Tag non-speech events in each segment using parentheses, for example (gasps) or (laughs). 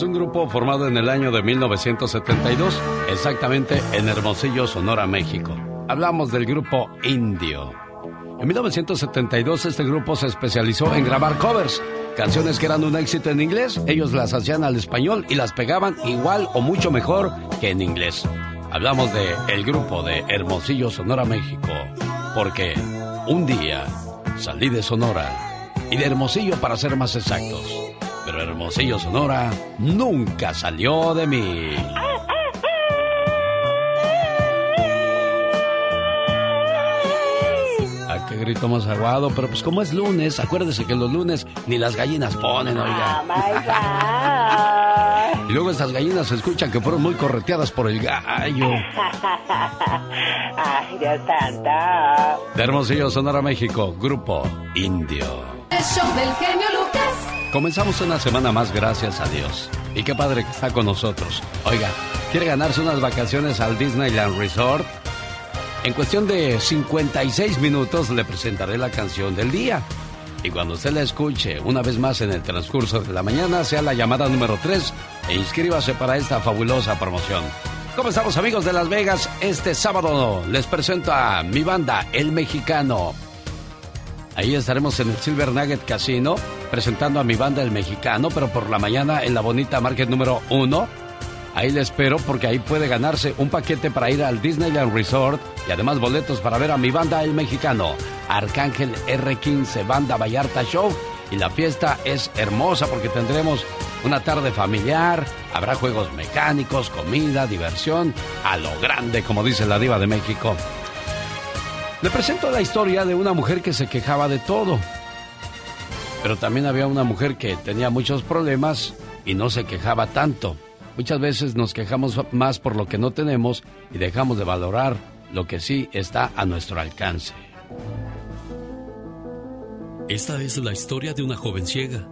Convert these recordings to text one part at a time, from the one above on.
es un grupo formado en el año de 1972, exactamente en Hermosillo, Sonora, México. Hablamos del grupo Indio. En 1972 este grupo se especializó en grabar covers, canciones que eran un éxito en inglés, ellos las hacían al español y las pegaban igual o mucho mejor que en inglés. Hablamos de el grupo de Hermosillo, Sonora, México, porque un día salí de Sonora y de Hermosillo para ser más exactos, Hermosillo, Sonora nunca salió de mí. qué grito más aguado, pero pues como es lunes, acuérdese que los lunes ni las gallinas ponen, oiga. Oh y (laughs) luego estas gallinas se escuchan que fueron muy correteadas por el gallo. (laughs) Ay, Dios santo. De Hermosillo, Sonora, México, Grupo Indio. El show del genio Lucas. Comenzamos una semana más, gracias a Dios. Y qué padre que está con nosotros. Oiga, ¿quiere ganarse unas vacaciones al Disneyland Resort? En cuestión de 56 minutos le presentaré la canción del día. Y cuando usted la escuche una vez más en el transcurso de la mañana, sea la llamada número 3 e inscríbase para esta fabulosa promoción. ¿Cómo estamos amigos de Las Vegas? Este sábado les presento a mi banda, El Mexicano. Ahí estaremos en el Silver Nugget Casino presentando a mi banda El Mexicano, pero por la mañana en la bonita Market número 1 Ahí le espero porque ahí puede ganarse un paquete para ir al Disneyland Resort y además boletos para ver a mi banda El Mexicano, Arcángel R15 Banda Vallarta Show. Y la fiesta es hermosa porque tendremos una tarde familiar, habrá juegos mecánicos, comida, diversión, a lo grande, como dice la diva de México. Le presento la historia de una mujer que se quejaba de todo. Pero también había una mujer que tenía muchos problemas y no se quejaba tanto. Muchas veces nos quejamos más por lo que no tenemos y dejamos de valorar lo que sí está a nuestro alcance. Esta es la historia de una joven ciega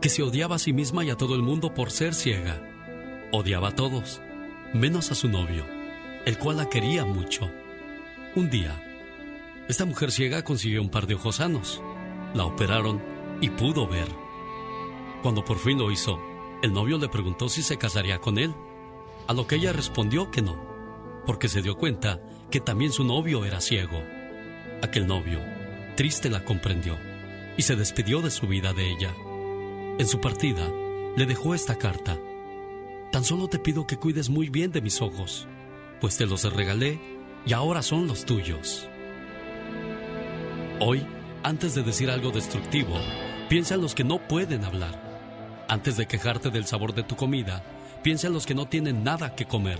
que se odiaba a sí misma y a todo el mundo por ser ciega. Odiaba a todos, menos a su novio, el cual la quería mucho. Un día, esta mujer ciega consiguió un par de ojos sanos. La operaron y pudo ver. Cuando por fin lo hizo, el novio le preguntó si se casaría con él, a lo que ella respondió que no, porque se dio cuenta que también su novio era ciego. Aquel novio, triste, la comprendió y se despidió de su vida de ella. En su partida, le dejó esta carta. Tan solo te pido que cuides muy bien de mis ojos, pues te los regalé y ahora son los tuyos. Hoy, antes de decir algo destructivo, piensa en los que no pueden hablar antes de quejarte del sabor de tu comida, piensa en los que no tienen nada que comer.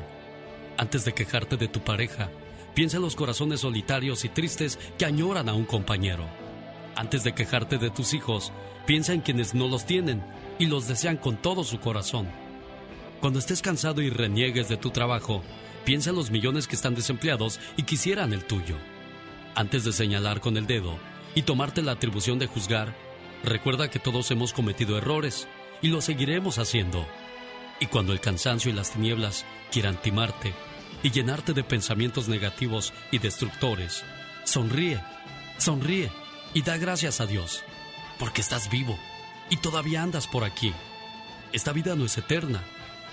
Antes de quejarte de tu pareja, piensa en los corazones solitarios y tristes que añoran a un compañero. Antes de quejarte de tus hijos, piensa en quienes no los tienen y los desean con todo su corazón. Cuando estés cansado y reniegues de tu trabajo, piensa en los millones que están desempleados y quisieran el tuyo. Antes de señalar con el dedo y tomarte la atribución de juzgar, recuerda que todos hemos cometido errores y lo seguiremos haciendo. Y cuando el cansancio y las tinieblas quieran timarte y llenarte de pensamientos negativos y destructores, sonríe, sonríe y da gracias a Dios, porque estás vivo y todavía andas por aquí. Esta vida no es eterna,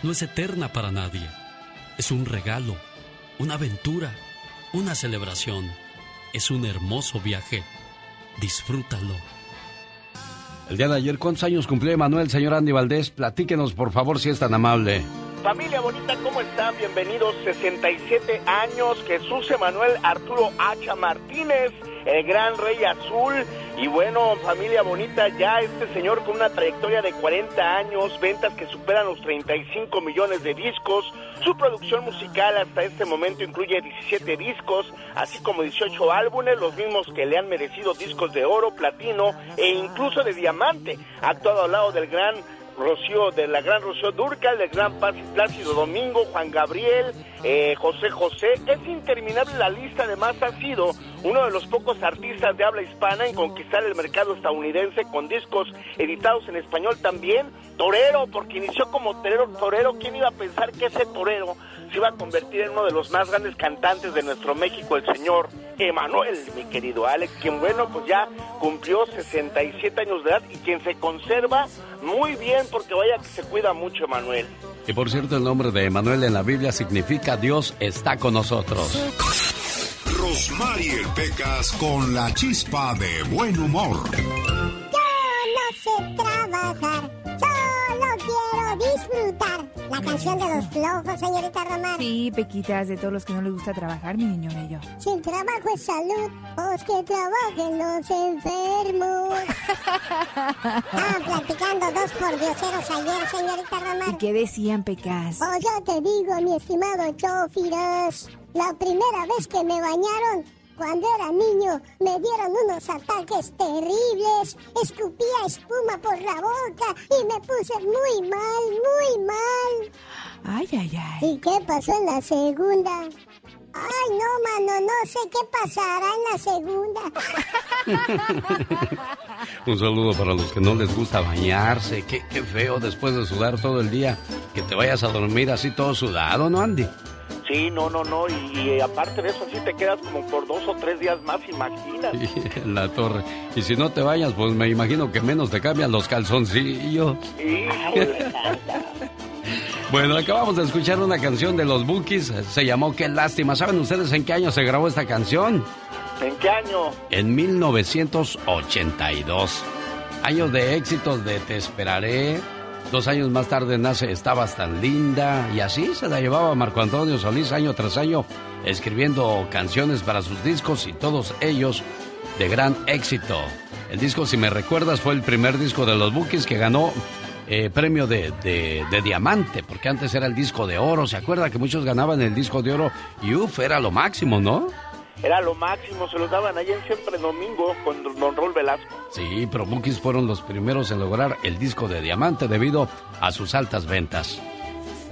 no es eterna para nadie. Es un regalo, una aventura, una celebración. Es un hermoso viaje. Disfrútalo. El día de ayer, ¿cuántos años cumplió Manuel, señor Andy Valdés? Platíquenos, por favor, si es tan amable. Familia bonita, ¿cómo están? Bienvenidos. 67 años, Jesús Emanuel Arturo Hacha Martínez, el gran rey azul. Y bueno, familia bonita, ya este señor con una trayectoria de 40 años, ventas que superan los 35 millones de discos. Su producción musical hasta este momento incluye 17 discos, así como 18 álbumes, los mismos que le han merecido discos de oro, platino e incluso de diamante. Ha actuado al lado del gran Rocío, de la gran Rocío Durcal, del gran Plácido Domingo, Juan Gabriel, eh, José José. Es interminable la lista, además ha sido uno de los pocos artistas de habla hispana en conquistar el mercado estadounidense con discos editados en español también. Torero, porque inició como torero, torero. ¿Quién iba a pensar que ese torero se iba a convertir en uno de los más grandes cantantes de nuestro México, el señor Emanuel, mi querido Alex, quien bueno, pues ya cumplió 67 años de edad y quien se conserva muy bien porque vaya que se cuida mucho Emanuel. Y por cierto, el nombre de Emanuel en la Biblia significa Dios está con nosotros. Rosmarie Pecas con la chispa de buen humor. Yo no sé trabajar, solo quiero disfrutar. La canción de los flojos, señorita Román. Sí, Pequitas, de todos los que no les gusta trabajar, mi niño bello. Sin trabajo es salud, pues que trabajen los enfermos. (laughs) ah, platicando dos por dioseros ayer, señorita Román. ¿Y qué decían, Pecas? Oh, yo te digo, mi estimado Chofiras, la primera vez que me bañaron, cuando era niño me dieron unos ataques terribles, escupía espuma por la boca y me puse muy mal, muy mal. Ay, ay, ay. ¿Y qué pasó en la segunda? Ay, no, mano, no sé qué pasará en la segunda. (laughs) Un saludo para los que no les gusta bañarse. Qué, qué feo después de sudar todo el día. Que te vayas a dormir así todo sudado, ¿no, Andy? Sí, no, no, no, y, aparte de eso, así te quedas como por dos o tres días más, imaginas. (laughs) en la torre. Y si no te bañas, pues me imagino que menos te cambian los calzoncillos. (laughs) bueno, acabamos de escuchar una canción de los Bookies, se llamó Qué lástima. ¿Saben ustedes en qué año se grabó esta canción? ¿En qué año? En 1982. Años de éxitos de Te esperaré, Dos años más tarde nace Estabas tan linda y así se la llevaba Marco Antonio Solís año tras año escribiendo canciones para sus discos y todos ellos de gran éxito. El disco, si me recuerdas, fue el primer disco de los Bookies que ganó eh, premio de, de, diamante, porque antes era el disco de oro. ¿Se acuerda que muchos ganaban el disco de oro? Y uff, era lo máximo, ¿no? Era lo máximo, se los daban allá en Siempre Domingo con Don Rol Velasco. Sí, pero Bookies fueron los primeros en lograr el disco de diamante debido a sus altas ventas.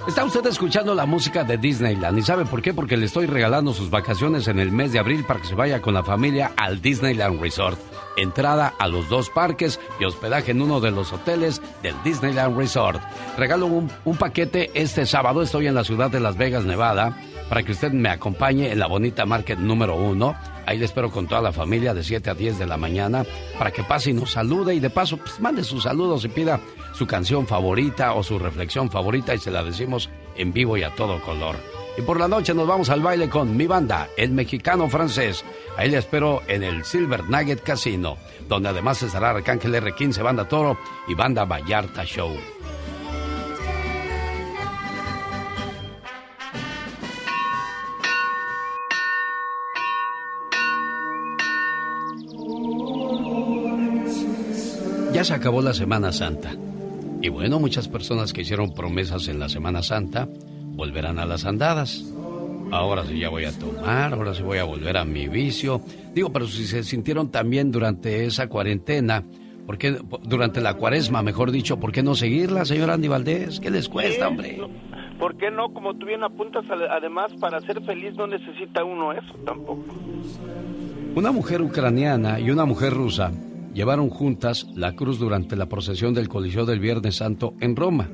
Está usted escuchando la música de Disneyland y sabe por qué, porque le estoy regalando sus vacaciones en el mes de abril para que se vaya con la familia al Disneyland Resort. Entrada a los dos parques y hospedaje en uno de los hoteles del Disneyland Resort. Regalo un, un paquete este sábado, estoy en la ciudad de Las Vegas, Nevada para que usted me acompañe en la bonita market número uno. Ahí le espero con toda la familia de 7 a 10 de la mañana para que pase y nos salude y de paso pues, mande sus saludos y pida su canción favorita o su reflexión favorita y se la decimos en vivo y a todo color. Y por la noche nos vamos al baile con mi banda, el mexicano francés. Ahí le espero en el Silver Nugget Casino, donde además estará Arcángel R15, Banda Toro y Banda Vallarta Show. Ya se acabó la Semana Santa. Y bueno, muchas personas que hicieron promesas en la Semana Santa volverán a las andadas. Ahora sí ya voy a tomar, ahora sí voy a volver a mi vicio. Digo, pero si se sintieron también durante esa cuarentena, ¿por qué, durante la cuaresma, mejor dicho, ¿por qué no seguirla, señor Andy Valdés? ¿Qué les cuesta, hombre? ¿Por qué no? Como tú bien apuntas, además, para ser feliz no necesita uno eso tampoco. Una mujer ucraniana y una mujer rusa llevaron juntas la cruz durante la procesión del Coliseo del Viernes Santo en Roma.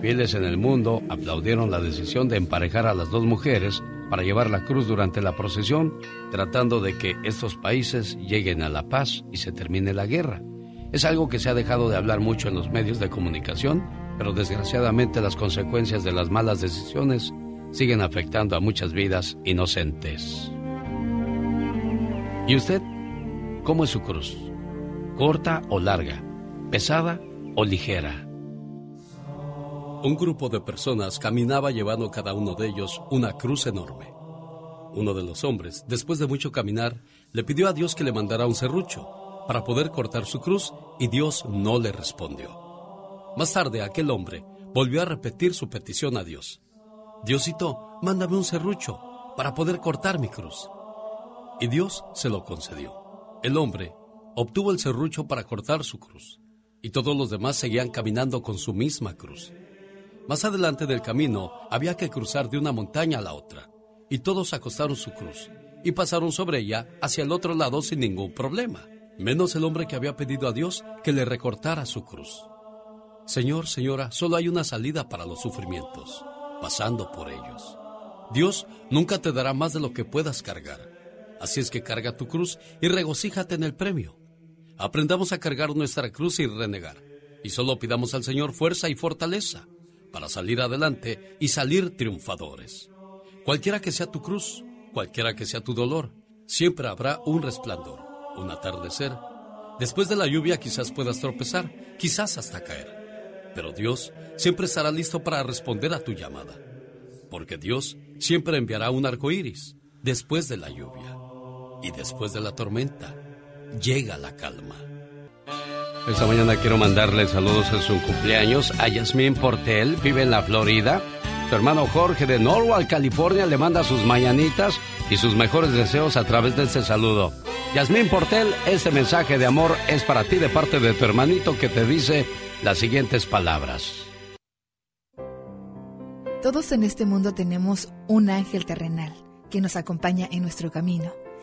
Fieles en el mundo aplaudieron la decisión de emparejar a las dos mujeres para llevar la cruz durante la procesión, tratando de que estos países lleguen a la paz y se termine la guerra. Es algo que se ha dejado de hablar mucho en los medios de comunicación, pero desgraciadamente las consecuencias de las malas decisiones siguen afectando a muchas vidas inocentes. ¿Y usted? ¿Cómo es su cruz? ¿Corta o larga? ¿Pesada o ligera? Un grupo de personas caminaba llevando cada uno de ellos una cruz enorme. Uno de los hombres, después de mucho caminar, le pidió a Dios que le mandara un serrucho para poder cortar su cruz y Dios no le respondió. Más tarde aquel hombre volvió a repetir su petición a Dios. Diosito, mándame un serrucho para poder cortar mi cruz. Y Dios se lo concedió. El hombre obtuvo el serrucho para cortar su cruz, y todos los demás seguían caminando con su misma cruz. Más adelante del camino había que cruzar de una montaña a la otra, y todos acostaron su cruz y pasaron sobre ella hacia el otro lado sin ningún problema, menos el hombre que había pedido a Dios que le recortara su cruz. Señor, señora, solo hay una salida para los sufrimientos, pasando por ellos. Dios nunca te dará más de lo que puedas cargar Así es que carga tu cruz y regocíjate en el premio. Aprendamos a cargar nuestra cruz y renegar. Y solo pidamos al Señor fuerza y fortaleza para salir adelante y salir triunfadores. Cualquiera que sea tu cruz, cualquiera que sea tu dolor, siempre habrá un resplandor, un atardecer. Después de la lluvia quizás puedas tropezar, quizás hasta caer. Pero Dios siempre estará listo para responder a tu llamada. Porque Dios siempre enviará un arco iris después de la lluvia. Y después de la tormenta, llega la calma. Esta mañana quiero mandarle saludos en su cumpleaños a Yasmín Portel, vive en la Florida. Su hermano Jorge de Norwalk, California, le manda sus mañanitas y sus mejores deseos a través de este saludo. Yasmín Portel, este mensaje de amor es para ti de parte de tu hermanito que te dice las siguientes palabras. Todos en este mundo tenemos un ángel terrenal que nos acompaña en nuestro camino.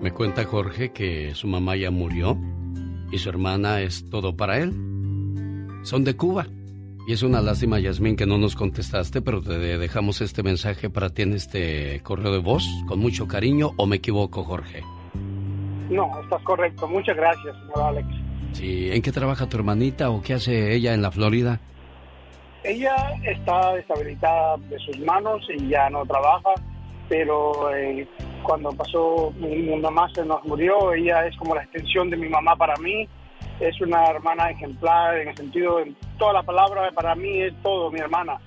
Me cuenta Jorge que su mamá ya murió y su hermana es todo para él. Son de Cuba. Y es una lástima, Yasmín, que no nos contestaste, pero te dejamos este mensaje para ti en este correo de voz, con mucho cariño, o me equivoco, Jorge. No, estás correcto. Muchas gracias, señor Alex. Sí, ¿en qué trabaja tu hermanita o qué hace ella en la Florida? Ella está deshabilitada de sus manos y ya no trabaja, pero eh, cuando pasó mi, mamá se nos murió, ella es como la extensión de mi mamá para mí, es una hermana ejemplar en el sentido, en toda la palabra para mí es todo, mi hermana.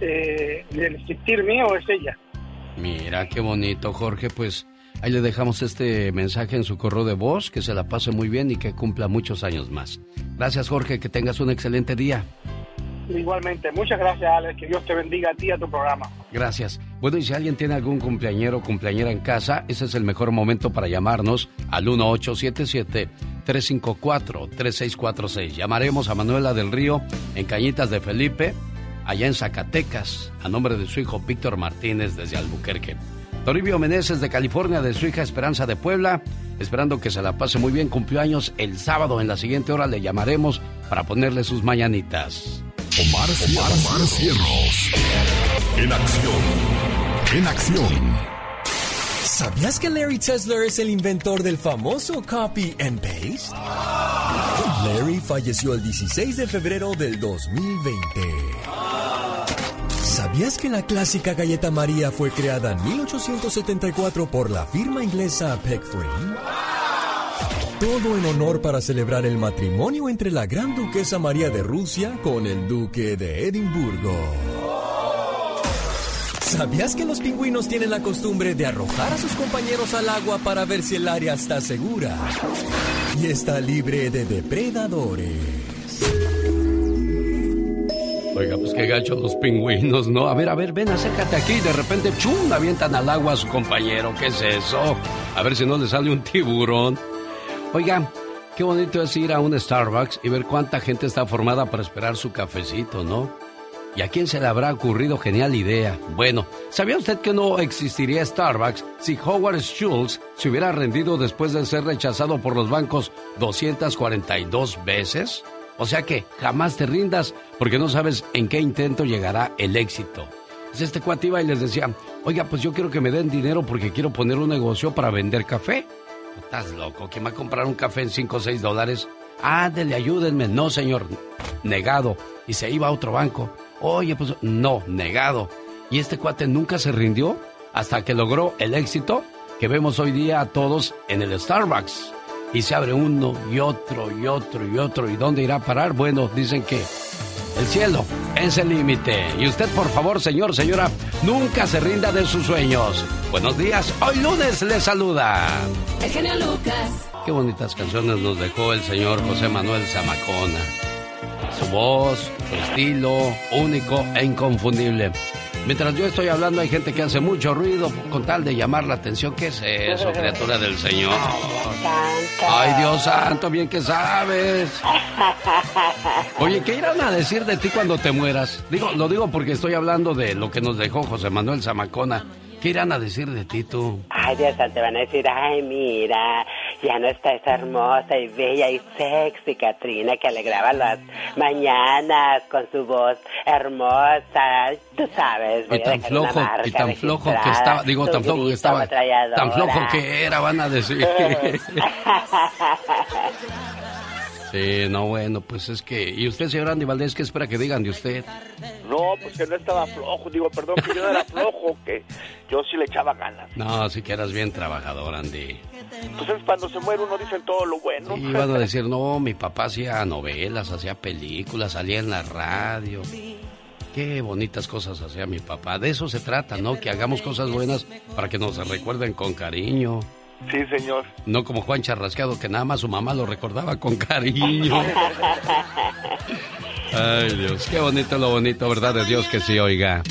Eh, el existir mío es ella. Mira, qué bonito, Jorge, pues ahí le dejamos este mensaje en su correo de voz, que se la pase muy bien y que cumpla muchos años más. Gracias, Jorge, que tengas un excelente día. Igualmente, muchas gracias Alex, que Dios te bendiga a ti y a tu programa. Gracias. Bueno, y si alguien tiene algún cumpleañero o cumpleañera en casa, ese es el mejor momento para llamarnos al 1877-354-3646. Llamaremos a Manuela del Río en Cañitas de Felipe, allá en Zacatecas, a nombre de su hijo Víctor Martínez desde Albuquerque. Toribio Meneses de California, de su hija Esperanza de Puebla, esperando que se la pase muy bien, cumplió años el sábado. En la siguiente hora le llamaremos para ponerle sus mañanitas. Omar, Omar, Cierros. En acción. En acción. ¿Sabías que Larry Tesler es el inventor del famoso copy and paste? Larry falleció el 16 de febrero del 2020. ¿Sabías que la clásica galleta María fue creada en 1874 por la firma inglesa Peckfrey? Todo en honor para celebrar el matrimonio entre la gran duquesa María de Rusia con el duque de Edimburgo. ¿Sabías que los pingüinos tienen la costumbre de arrojar a sus compañeros al agua para ver si el área está segura y está libre de depredadores? Oiga, pues qué gacho los pingüinos, ¿no? A ver, a ver, ven, acércate aquí. De repente, ¡chum! avientan al agua a su compañero. ¿Qué es eso? A ver si no le sale un tiburón. Oiga, qué bonito es ir a un Starbucks y ver cuánta gente está formada para esperar su cafecito, ¿no? ¿Y a quién se le habrá ocurrido genial idea? Bueno, ¿sabía usted que no existiría Starbucks si Howard Schultz se hubiera rendido después de ser rechazado por los bancos 242 veces? O sea que jamás te rindas porque no sabes en qué intento llegará el éxito. Pues este cuate iba y les decía, oiga, pues yo quiero que me den dinero porque quiero poner un negocio para vender café. Estás loco, ¿quién va a comprar un café en 5 o 6 dólares? Ándele, ayúdenme. No, señor, negado. Y se iba a otro banco. Oye, pues no, negado. Y este cuate nunca se rindió hasta que logró el éxito que vemos hoy día a todos en el Starbucks. Y se abre uno y otro y otro y otro. ¿Y dónde irá a parar? Bueno, dicen que el cielo es el límite. Y usted, por favor, señor, señora, nunca se rinda de sus sueños. Buenos días. Hoy lunes le saluda. El genio Lucas. Qué bonitas canciones nos dejó el señor José Manuel Zamacona. Su voz, su estilo, único e inconfundible. Mientras yo estoy hablando hay gente que hace mucho ruido con tal de llamar la atención. ¿Qué es eso, criatura del Señor? Ay, Dios santo, bien que sabes. Oye, ¿qué irán a decir de ti cuando te mueras? Digo, lo digo porque estoy hablando de lo que nos dejó José Manuel Zamacona. ¿Qué irán a decir de ti tú? Ay, Dios santo, van a decir, ay, mira, ya no está esa hermosa y bella y sexy Katrina que alegraba las mañanas con su voz hermosa. Tú sabes, y tan flojo, y tan flojo que estaba, digo, tan flojo que estaba, tan flojo que era, van a decir. (laughs) (laughs) Sí, no, bueno, pues es que... ¿Y usted, señor Andy Valdés, qué espera que digan de usted? No, pues que no estaba flojo, digo, perdón, que yo no era flojo, que yo sí le echaba ganas. No, sí que eras bien trabajador, Andy. Pues es cuando se muere uno dice todo lo bueno. Y van a decir, no, mi papá hacía novelas, hacía películas, salía en la radio. Qué bonitas cosas hacía mi papá. De eso se trata, ¿no? Que hagamos cosas buenas para que nos recuerden con cariño. Sí, señor. No como Juan Charrasqueado, que nada más su mamá lo recordaba con cariño. (laughs) Ay, Dios, qué bonito lo bonito, ¿verdad? De Dios que sí, oiga.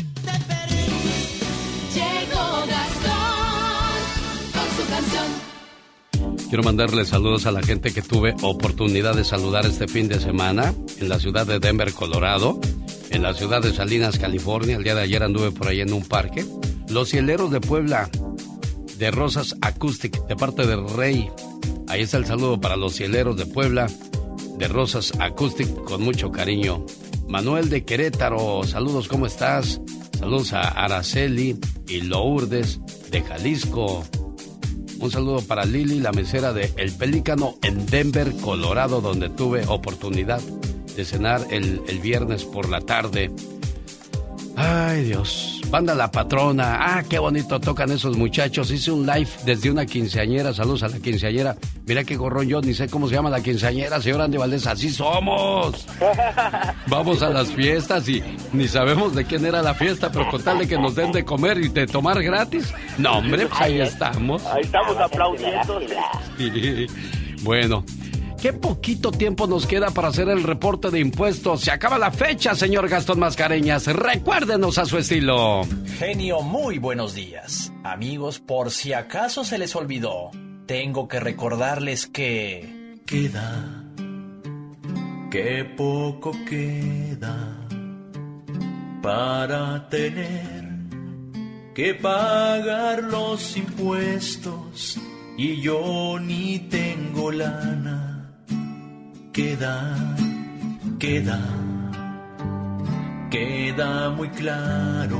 Quiero mandarle saludos a la gente que tuve oportunidad de saludar este fin de semana en la ciudad de Denver, Colorado, en la ciudad de Salinas, California. El día de ayer anduve por ahí en un parque. Los hieleros de Puebla, de Rosas Acoustic, de parte del Rey. Ahí está el saludo para los hieleros de Puebla, de Rosas Acoustic, con mucho cariño. Manuel de Querétaro, saludos, ¿cómo estás? Saludos a Araceli y Lourdes de Jalisco. Un saludo para Lili, la mesera de El Pelícano en Denver, Colorado, donde tuve oportunidad de cenar el viernes por la tarde. Ay, Dios. Banda La Patrona. Ah, qué bonito tocan esos muchachos. Hice un live desde una quinceañera. Saludos a la quinceañera. Mira qué gorrón yo, ni sé cómo se llama la quinceañera, señor Andy Valdés. Así somos. (laughs) Vamos a las fiestas y ni sabemos de quién era la fiesta, pero con tal de que nos den de comer y de tomar gratis. No, hombre, pues ahí estamos. Ahí estamos aplaudiendo. (laughs) Bueno, Qué poquito tiempo nos queda para hacer el reporte de impuestos. Se acaba la fecha, señor Gastón Mascareñas. Recuérdenos a su estilo. Genio, muy buenos días. Amigos, por si acaso se les olvidó, tengo que recordarles que... Queda... Qué poco queda para tener que pagar los impuestos y yo ni tengo lana queda, queda, queda muy claro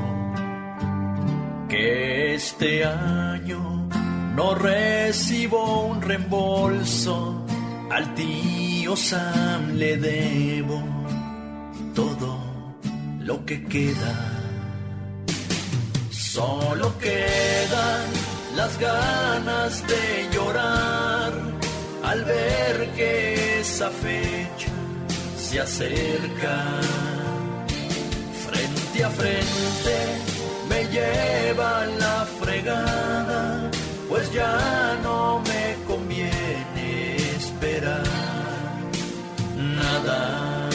que este año no recibo un reembolso, al tío Sam le debo todo lo que queda. Solo quedan las ganas de llorar al ver que esa fecha se acerca. Frente a frente me lleva la fregada, pues ya no me conviene esperar nada.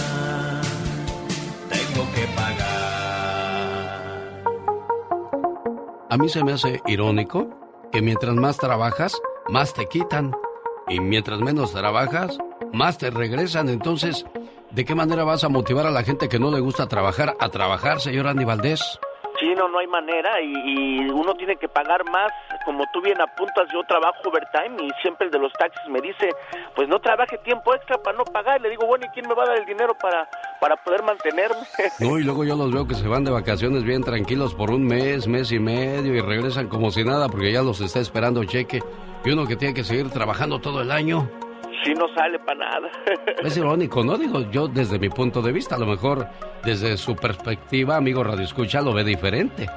Tengo que pagar. A mí se me hace irónico que mientras más trabajas, más te quitan. Y mientras menos trabajas, más te regresan. Entonces, ¿de qué manera vas a motivar a la gente que no le gusta trabajar a trabajar, señor Andy Valdés? Sí, no, no hay manera y, uno tiene que pagar más. Como tú bien apuntas, yo trabajo overtime y siempre el de los taxis me dice, pues no trabaje tiempo extra para no pagar. Y le digo, bueno, ¿y quién me va a dar el dinero para, para poder mantenerme? (laughs) No, y luego yo los veo que se van de vacaciones bien tranquilos por un mes, mes y medio y regresan como si nada porque ya los está esperando cheque. Y uno que tiene que seguir trabajando todo el año. Sí, no sale para nada. (laughs) Es irónico, ¿no? Digo, yo desde mi punto de vista, a lo mejor desde su perspectiva, amigo Radio Escucha, lo ve diferente.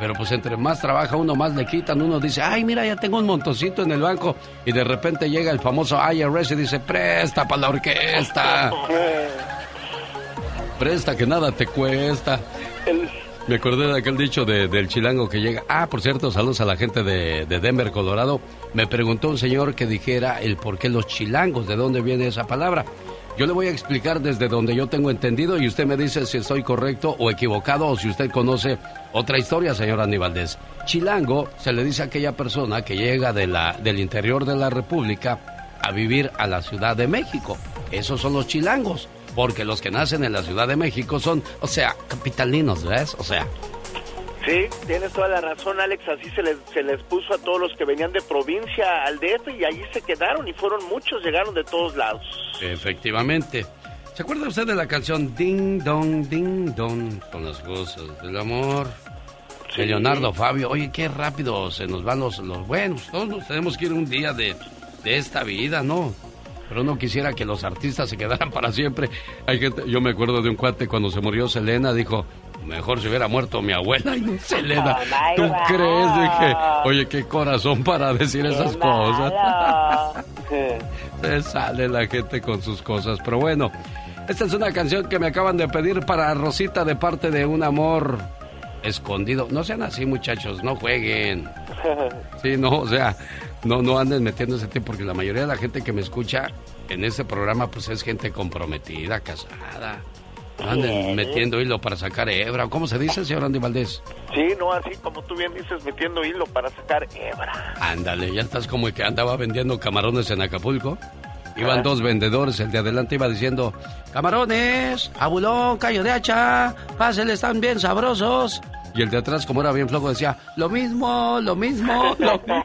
Pero pues entre más trabaja uno, más le quitan. Uno dice, ay, mira, ya tengo un montoncito en el banco. Y de repente llega el famoso IRS y dice, presta para la orquesta. (laughs) presta que nada te cuesta. Me acordé de aquel dicho del chilango que llega. Ah, por cierto, saludos a la gente de, Denver, Colorado. Me preguntó un señor que dijera el por qué los chilangos, de dónde viene esa palabra. Yo le voy a explicar desde donde yo tengo entendido y usted me dice si estoy correcto o equivocado o si usted conoce otra historia, señor Aníbaldez. Chilango se le dice a aquella persona que llega de la, del interior de la República a vivir a la Ciudad de México. Esos son los chilangos, porque los que nacen en la Ciudad de México son, o sea, capitalinos, ¿ves? O sea, Sí, tienes toda la razón, Alex. Así se les, se les puso a todos los que venían de provincia al DF y allí se quedaron y fueron muchos, llegaron de todos lados. Efectivamente. ¿Se acuerda usted de la canción Ding Dong, Ding Dong con las cosas del amor? De Leonardo Fabio. Oye, qué rápido se nos van los, los buenos. Todos nos tenemos que ir un día de, de esta vida, ¿no? Pero no quisiera que los artistas se quedaran para siempre. Hay gente, yo me acuerdo de un cuate cuando se murió Selena, dijo, Mejor se hubiera muerto mi abuela y no Selena. Oh ¿Tú crees? Dije, oye, qué corazón para decir esas cosas. (laughs) se sale la gente con sus cosas. Pero bueno, esta es una canción que me acaban de pedir para Rosita de parte de un amor escondido. No sean así, muchachos, no jueguen. (laughs) Sí, no, o sea, no, no anden metiendo ese tiempo, porque la mayoría de la gente que me escucha en este programa, pues es gente comprometida, casada. Anden metiendo hilo para sacar hebra. ¿Cómo se dice, señor Andy Valdés? Sí, no, así como tú bien dices, metiendo hilo para sacar hebra. Ándale, ya estás como el que andaba vendiendo camarones en Acapulco. Iban dos vendedores, el de adelante iba diciendo, camarones, abulón, callo de hacha, pásele, están bien sabrosos. Y el de atrás, como era bien flojo, decía, lo mismo, lo mismo, lo mismo.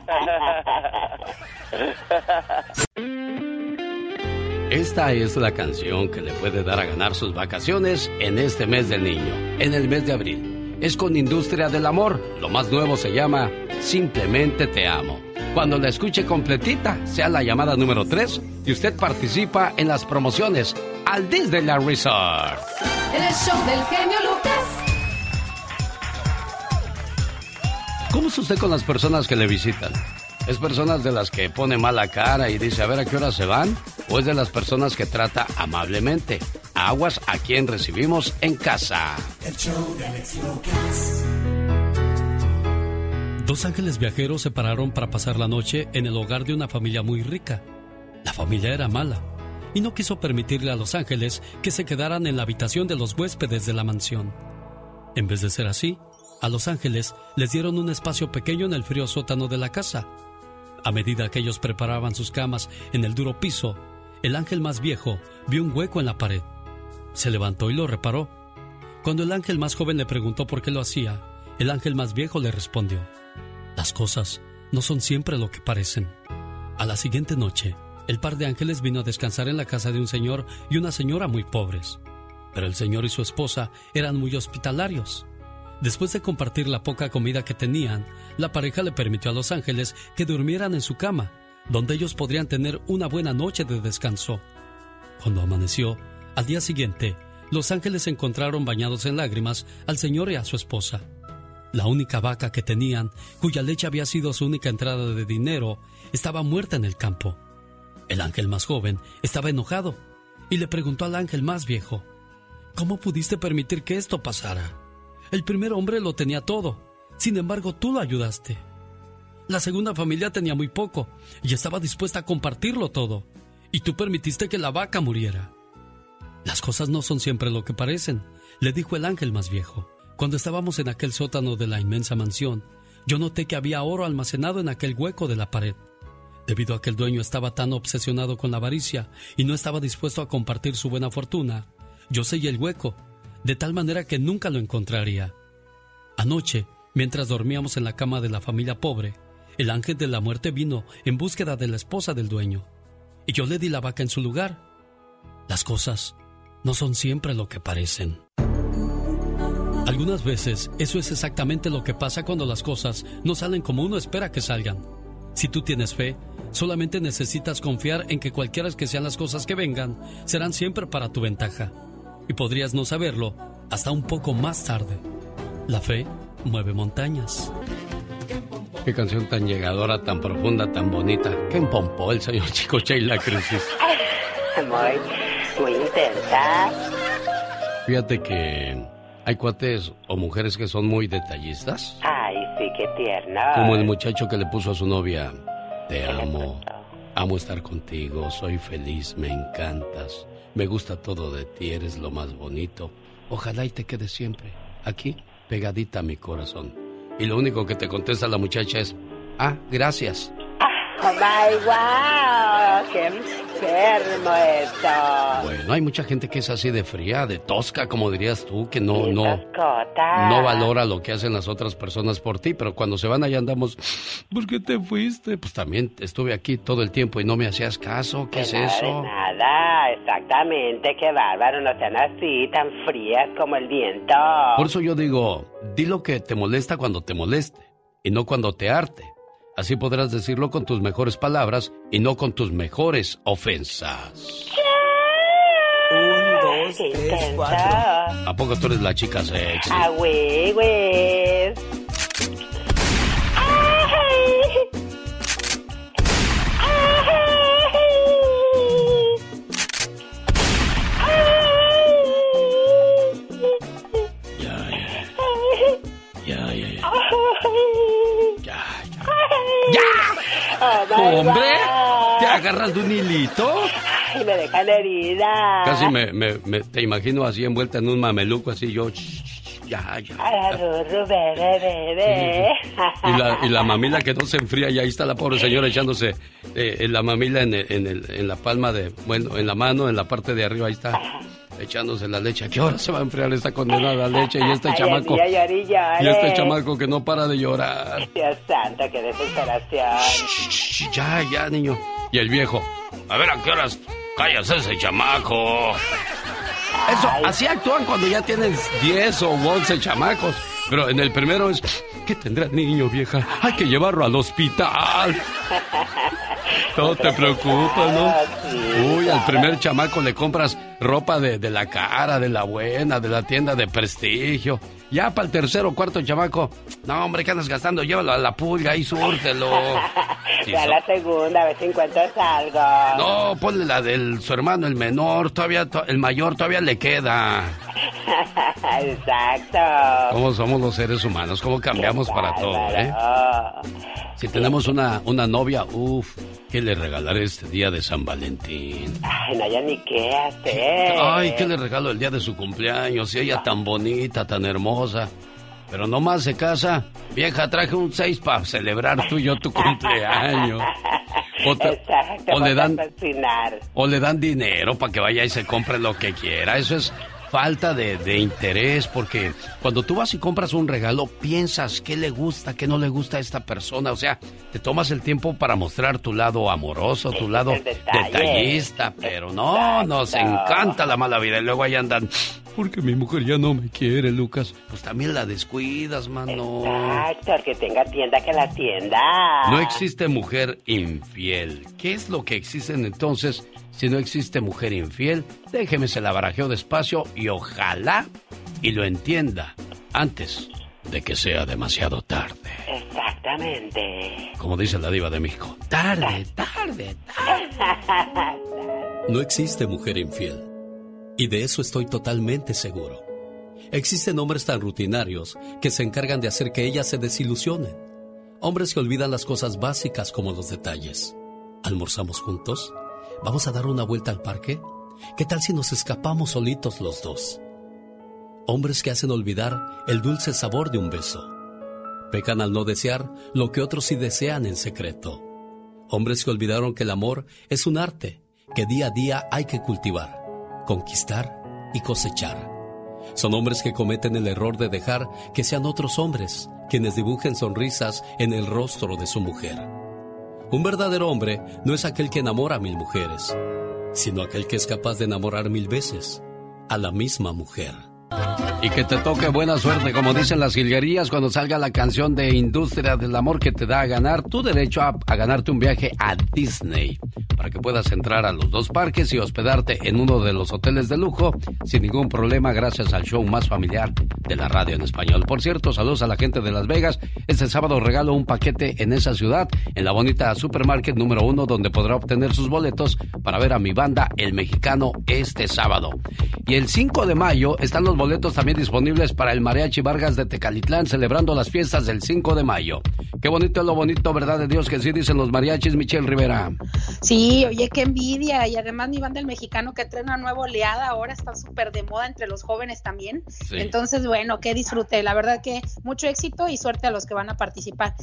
Esta es la canción que le puede dar a ganar sus vacaciones en este mes del niño, en el mes de abril. Es con Industria del Amor. Lo más nuevo se llama Simplemente Te Amo. Cuando la escuche completita, sea la llamada número 3 y usted participa en las promociones al Disneyland Resort. El show del genio Lucas. ¿Cómo es usted con las personas que le visitan? ¿Es personas de las que pone mala cara y dice a ver a qué hora se van? ¿O es de las personas que trata amablemente? Aguas a quien recibimos en casa. Dos ángeles viajeros se pararon para pasar la noche en el hogar de una familia muy rica. La familia era mala y no quiso permitirle a los ángeles que se quedaran en la habitación de los huéspedes de la mansión. En vez de ser así, a los ángeles les dieron un espacio pequeño en el frío sótano de la casa a medida que ellos preparaban sus camas en el duro piso, el ángel más viejo vio un hueco en la pared. Se levantó y lo reparó. Cuando el ángel más joven le preguntó por qué lo hacía, el ángel más viejo le respondió, Las cosas no son siempre lo que parecen. A la siguiente noche, el par de ángeles vino a descansar en la casa de un señor y una señora muy pobres. Pero el señor y su esposa eran muy hospitalarios. Después de compartir la poca comida que tenían, la pareja le permitió a los ángeles que durmieran en su cama, donde ellos podrían tener una buena noche de descanso. Cuando amaneció, al día siguiente, los ángeles encontraron bañados en lágrimas al señor y a su esposa. La única vaca que tenían, cuya leche había sido su única entrada de dinero, estaba muerta en el campo. El ángel más joven estaba enojado y le preguntó al ángel más viejo, ¿Cómo pudiste permitir que esto pasara? El primer hombre lo tenía todo, sin embargo tú lo ayudaste. La segunda familia tenía muy poco y estaba dispuesta a compartirlo todo, y tú permitiste que la vaca muriera. Las cosas no son siempre lo que parecen, le dijo el ángel más viejo. Cuando estábamos en aquel sótano de la inmensa mansión, yo noté que había oro almacenado en aquel hueco de la pared. Debido a que el dueño estaba tan obsesionado con la avaricia y no estaba dispuesto a compartir su buena fortuna, yo sellé el hueco de tal manera que nunca lo encontraría. Anoche, mientras dormíamos en la cama de la familia pobre, el ángel de la muerte vino en búsqueda de la esposa del dueño, y yo le di la vaca en su lugar. Las cosas no son siempre lo que parecen. Algunas veces eso es exactamente lo que pasa cuando las cosas no salen como uno espera que salgan. Si tú tienes fe, solamente necesitas confiar en que cualquiera que sean las cosas que vengan, serán siempre para tu ventaja y podrías no saberlo hasta un poco más tarde. La fe mueve montañas. Qué canción tan llegadora, tan profunda, tan bonita. Qué empompó el señor Chico Che y la crisis. (laughs) Muy, muy intensa. Fíjate que hay cuates o mujeres que son muy detallistas. Ay, sí, qué tierno. Como el muchacho que le puso a su novia, te amo, amo estar contigo, soy feliz, me encantas Me gusta todo de ti, eres lo más bonito. Ojalá y te quedes siempre aquí, pegadita a mi corazón. Y lo único que te contesta la muchacha es, ah, gracias. My wow, qué enfermo esto. Bueno, hay mucha gente que es así de fría, de tosca, como dirías tú, que no, no, no valora lo que hacen las otras personas por ti, pero cuando se van allá andamos, ¿por qué te fuiste? Pues también estuve aquí todo el tiempo y no me hacías caso, ¿qué es nada, eso? nada, exactamente, qué bárbaro, no sean así, tan frías como el viento. Por eso yo digo, di lo que te molesta cuando te moleste y no cuando te arte. Así podrás decirlo con tus mejores palabras y no con tus mejores ofensas. Un, dos, Qué tres, cuatro. ¿A poco tú eres la chica sexy? Ah, güey, güey. ¡Hombre! God. ¿Te agarras de un hilito? Ay, me dejan herida. Casi me, me- me- te imagino así envuelta en un mameluco, así yo. Ya, ya. Y la, y la mamila que no se enfría y ahí está la pobre señora echándose eh, la mamila en, el- en, el- en la palma de, bueno, en la mano, en la parte de arriba, ahí está, echándose la leche. ¿A qué hora se va a enfriar esta condenada leche? Y este Ay, chamaco, día lloré y este chamaco que no para de llorar. Dios santo, qué desesperación. Ch, Ya, ya, niño. Y el viejo, a ver a qué horas callas ese chamaco. Eso, así actúan cuando ya tienes 10 o 11 chamacos. Pero en el primero es, ¿qué tendrá el niño, vieja? Hay que llevarlo al hospital. No te preocupes, ¿no? Uy, al primer chamaco le compras ropa de, de la cara, de la buena, de la tienda de prestigio. Ya para el tercero o cuarto chamaco, no, hombre, ¿qué andas gastando? Llévalo a la pulga y súrtelo. Sí, (laughs) Ya so- la segunda, a ver si encuentras algo. No, ponle la del su hermano, el menor, todavía, to- el mayor todavía le queda. (laughs) Exacto. ¿Cómo somos los seres humanos? ¿Cómo cambiamos para todo, eh? Si tenemos una, una novia, uff, ¿qué le regalaré este día de San Valentín? Ay, no, ya ni qué hacer. Ay, ¿qué le regalo el día de su cumpleaños? Y ella tan bonita, tan hermosa. Pero nomás se casa. Vieja, traje un seis para celebrar tú y yo tu cumpleaños. O, te- Exacto, o le dan, o le dan dinero para que vaya y se compre lo que quiera. Eso es falta de, de interés porque cuando tú vas y compras un regalo piensas qué le gusta, qué no le gusta a esta persona. O sea, te tomas el tiempo para mostrar tu lado amoroso, tu lado detallista. Pero no, nos encanta la mala vida. Y luego ahí andan, porque mi mujer ya no me quiere, Lucas. Pues también la descuidas, mano. Exacto, el que tenga tienda, que la tienda. No existe mujer infiel. ¿Qué es lo que existen entonces si no existe mujer infiel? Déjeme se la barajeo despacio y ojalá y lo entienda antes de que sea demasiado tarde. Exactamente. Como dice la diva de México. Tarde, tarde, No existe mujer infiel. Y de eso estoy totalmente seguro. Existen hombres tan rutinarios que se encargan de hacer que ellas se desilusionen. Hombres que olvidan las cosas básicas como los detalles. ¿Almorzamos juntos? ¿Vamos a dar una vuelta al parque? ¿Qué tal si nos escapamos solitos los dos? Hombres que hacen olvidar el dulce sabor de un beso. Pecan al no desear lo que otros sí desean en secreto. Hombres que olvidaron que el amor es un arte que día a día hay que cultivar, conquistar y cosechar. Son hombres que cometen el error de dejar que sean otros hombres quienes dibujen sonrisas en el rostro de su mujer. Un verdadero hombre no es aquel que enamora a mil mujeres, sino aquel que es capaz de enamorar mil veces a la misma mujer. Y que te toque buena suerte, como dicen las jilguerías, cuando salga la canción de Industria del Amor que te da a ganar tu derecho a, ganarte un viaje a Disney. Para que puedas entrar a los dos parques y hospedarte en uno de los hoteles de lujo sin ningún problema gracias al show más familiar de la radio en español. Por cierto, saludos a la gente de Las Vegas. Este sábado regalo un paquete en esa ciudad, en la bonita supermarket número uno, donde podrá obtener sus boletos para ver a mi banda El Mexicano este sábado. Y el 5 de mayo están los también disponibles para el Mariachi Vargas de Tecalitlán celebrando las fiestas del 5 de mayo. Qué bonito es lo bonito, ¿verdad de Dios que sí dicen los mariachis, Michelle Rivera? Sí, oye, qué envidia. Y además mi banda el mexicano que trae una nueva oleada ahora está súper de moda entre los jóvenes también. Entonces, bueno, que disfrute. La verdad que mucho éxito y suerte a los que van a participar.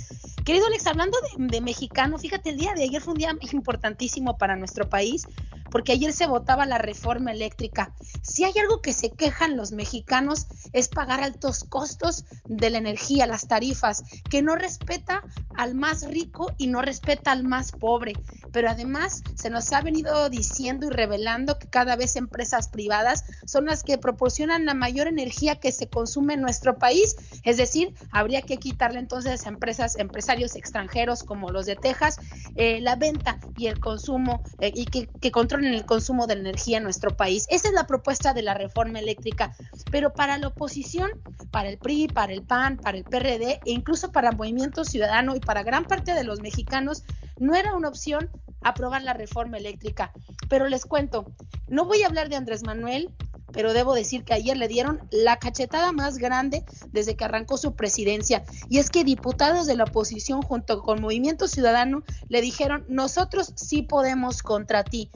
Querido Alex, hablando de, de mexicano, fíjate, el día de ayer fue un día importantísimo para nuestro país porque ayer se votaba la reforma eléctrica. Si hay algo que se quejan los mexicanos es pagar altos costos de la energía, las tarifas, que no respeta al más rico y no respeta al más pobre. Pero además se nos ha venido diciendo y revelando que cada vez empresas privadas son las que proporcionan la mayor energía que se consume en nuestro país. Es decir, habría que quitarle entonces a empresas, empresarios extranjeros como los de Texas, eh, la venta y el consumo eh, y que, que controlen el consumo de energía en nuestro país. Esa es la propuesta de la reforma eléctrica. Pero para la oposición, para el PRI, para el PAN, para el PRD e incluso para Movimiento Ciudadano y para gran parte de los mexicanos, no era una opción aprobar la reforma eléctrica. Pero les cuento, no voy a hablar de Andrés Manuel, pero debo decir que ayer le dieron la cachetada más grande desde que arrancó su presidencia. Y es que diputados de la oposición junto con Movimiento Ciudadano le dijeron, nosotros sí podemos contra ti.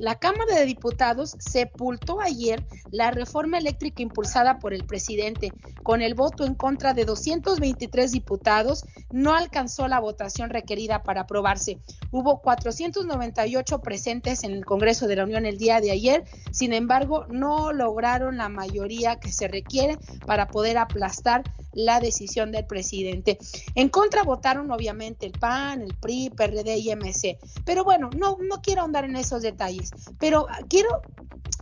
La Cámara de Diputados sepultó ayer la reforma eléctrica impulsada por el presidente. Con el voto en contra de 223 diputados, no alcanzó la votación requerida para aprobarse. Hubo 498 presentes en el Congreso de la Unión el día de ayer, sin embargo, no lograron la mayoría que se requiere para poder aplastar la decisión del presidente. En contra votaron obviamente el PAN, el PRI, PRD y MC. Pero bueno, no, no quiero ahondar en esos detalles, pero quiero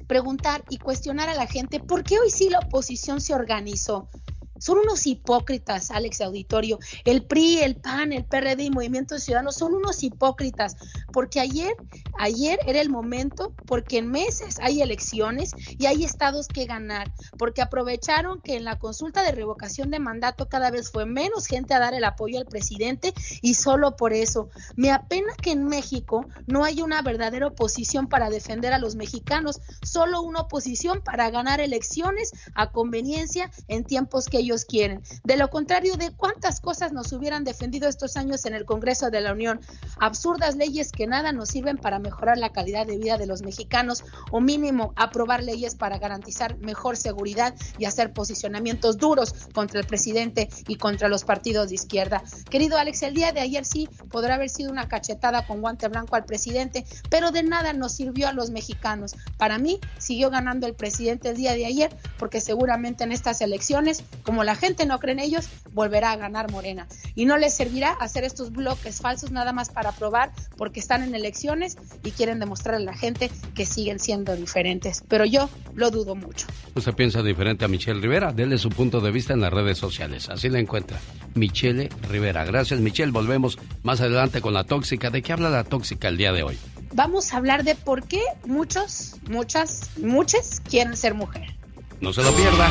preguntar y cuestionar a la gente por qué hoy sí la oposición se organizó. Son unos hipócritas, Alex Auditorio. El PRI, el PAN, el PRD y Movimiento Ciudadano son unos hipócritas, porque ayer, ayer era el momento, porque en meses hay elecciones y hay estados que ganar, porque aprovecharon que en la consulta de revocación de mandato cada vez fue menos gente a dar el apoyo al presidente y solo por eso. Me apena que en México no haya una verdadera oposición para defender a los mexicanos, solo una oposición para ganar elecciones a conveniencia en tiempos que ellos quieren. De lo contrario, ¿de cuántas cosas nos hubieran defendido estos años en el Congreso de la Unión? Absurdas leyes que nada nos sirven para mejorar la calidad de vida de los mexicanos o mínimo aprobar leyes para garantizar mejor seguridad y hacer posicionamientos duros contra el presidente y contra los partidos de izquierda. Querido Alex, el día de ayer sí podrá haber sido una cachetada con guante blanco al presidente, pero de nada nos sirvió a los mexicanos. Para mí siguió ganando el presidente el día de ayer porque seguramente en estas elecciones, como como la gente no cree en ellos, volverá a ganar Morena. Y no les servirá hacer estos bloques falsos nada más para probar porque están en elecciones y quieren demostrarle a la gente que siguen siendo diferentes. Pero yo lo dudo mucho. Usted piensa diferente a Michelle Rivera. Dele su punto de vista en las redes sociales. Así la encuentra. Michelle Rivera. Gracias, Michelle. Volvemos más adelante con la tóxica. ¿De qué habla la tóxica el día de hoy? Vamos a hablar de por qué muchos, muchas, muchas quieren ser mujer. No se lo pierda.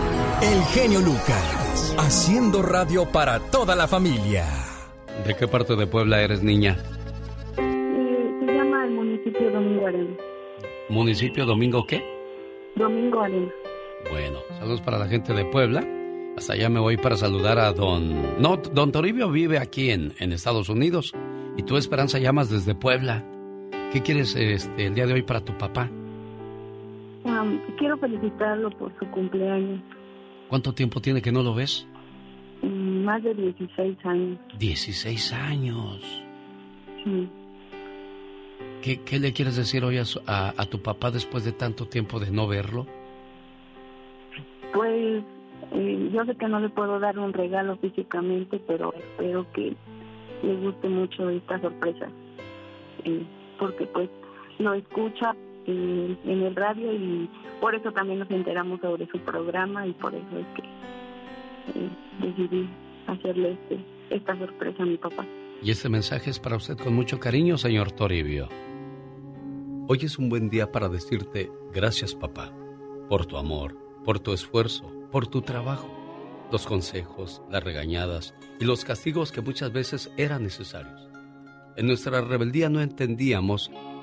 El genio Lucas, haciendo radio para toda la familia. ¿De qué parte de Puebla eres, niña? municipio Domingo Arena. ¿Municipio Domingo qué? Domingo Arena. Bueno, saludos para la gente de Puebla. Hasta allá me voy para saludar a don... No, don Toribio vive aquí en, en Estados Unidos. Y tú, Esperanza, llamas desde Puebla. ¿Qué quieres este, el día de hoy para tu papá? quiero felicitarlo por su cumpleaños. ¿Cuánto tiempo tiene que no lo ves? Mm, más de 16 años. 16 años. Sí. ¿Qué, le quieres decir hoy a, tu papá después de tanto tiempo de no verlo? Pues eh, yo sé que no le puedo dar un regalo físicamente, pero espero que le guste mucho esta sorpresa, eh, porque pues lo escucha eh, en el radio y por eso también nos enteramos sobre su programa y por eso es que decidí hacerle este, esta sorpresa a mi papá. Y este mensaje es para usted con mucho cariño, señor Toribio. Hoy es un buen día para decirte gracias, papá, por tu amor, por tu esfuerzo, por tu trabajo, los consejos, las regañadas y los castigos que muchas veces eran necesarios. En nuestra rebeldía no entendíamos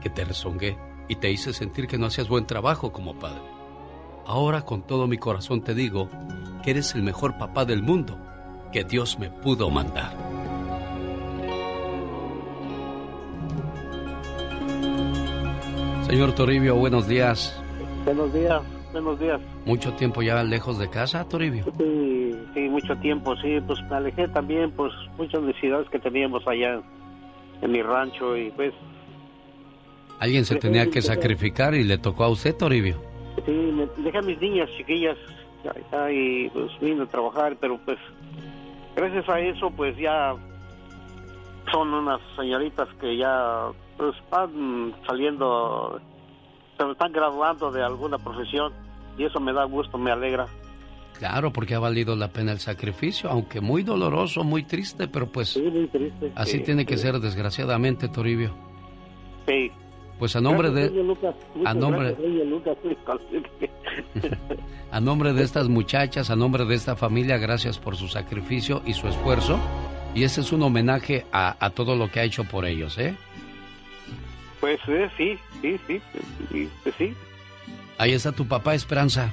que te rezongué y te hice sentir que no hacías buen trabajo como padre. Ahora con todo mi corazón te digo que eres el mejor papá del mundo que Dios me pudo mandar. Señor Toribio, buenos días. Buenos días, buenos días. ¿Mucho tiempo ya lejos de casa, Toribio? Sí, sí, mucho tiempo, sí. Pues me alejé también, pues muchas necesidades que teníamos allá en mi rancho y pues... Alguien se tenía que sacrificar y le tocó a usted, Toribio. Sí, me dejé a mis niñas chiquillas y pues vine a trabajar, pero pues gracias a eso pues ya son unas señoritas que ya pues van saliendo, se están graduando de alguna profesión y eso me da gusto, me alegra. Claro, porque ha valido la pena el sacrificio, aunque muy doloroso, muy triste, pero pues así tiene que ser desgraciadamente, Toribio. Sí. Pues a nombre de a nombre (laughs) (laughs) a nombre de estas muchachas, a nombre de esta familia, gracias por su sacrificio y su esfuerzo. Y ese es un homenaje a, a todo lo que ha hecho por ellos, ¿eh? Pues eh, sí, sí, sí, sí, sí. Ahí está tu papá, Esperanza.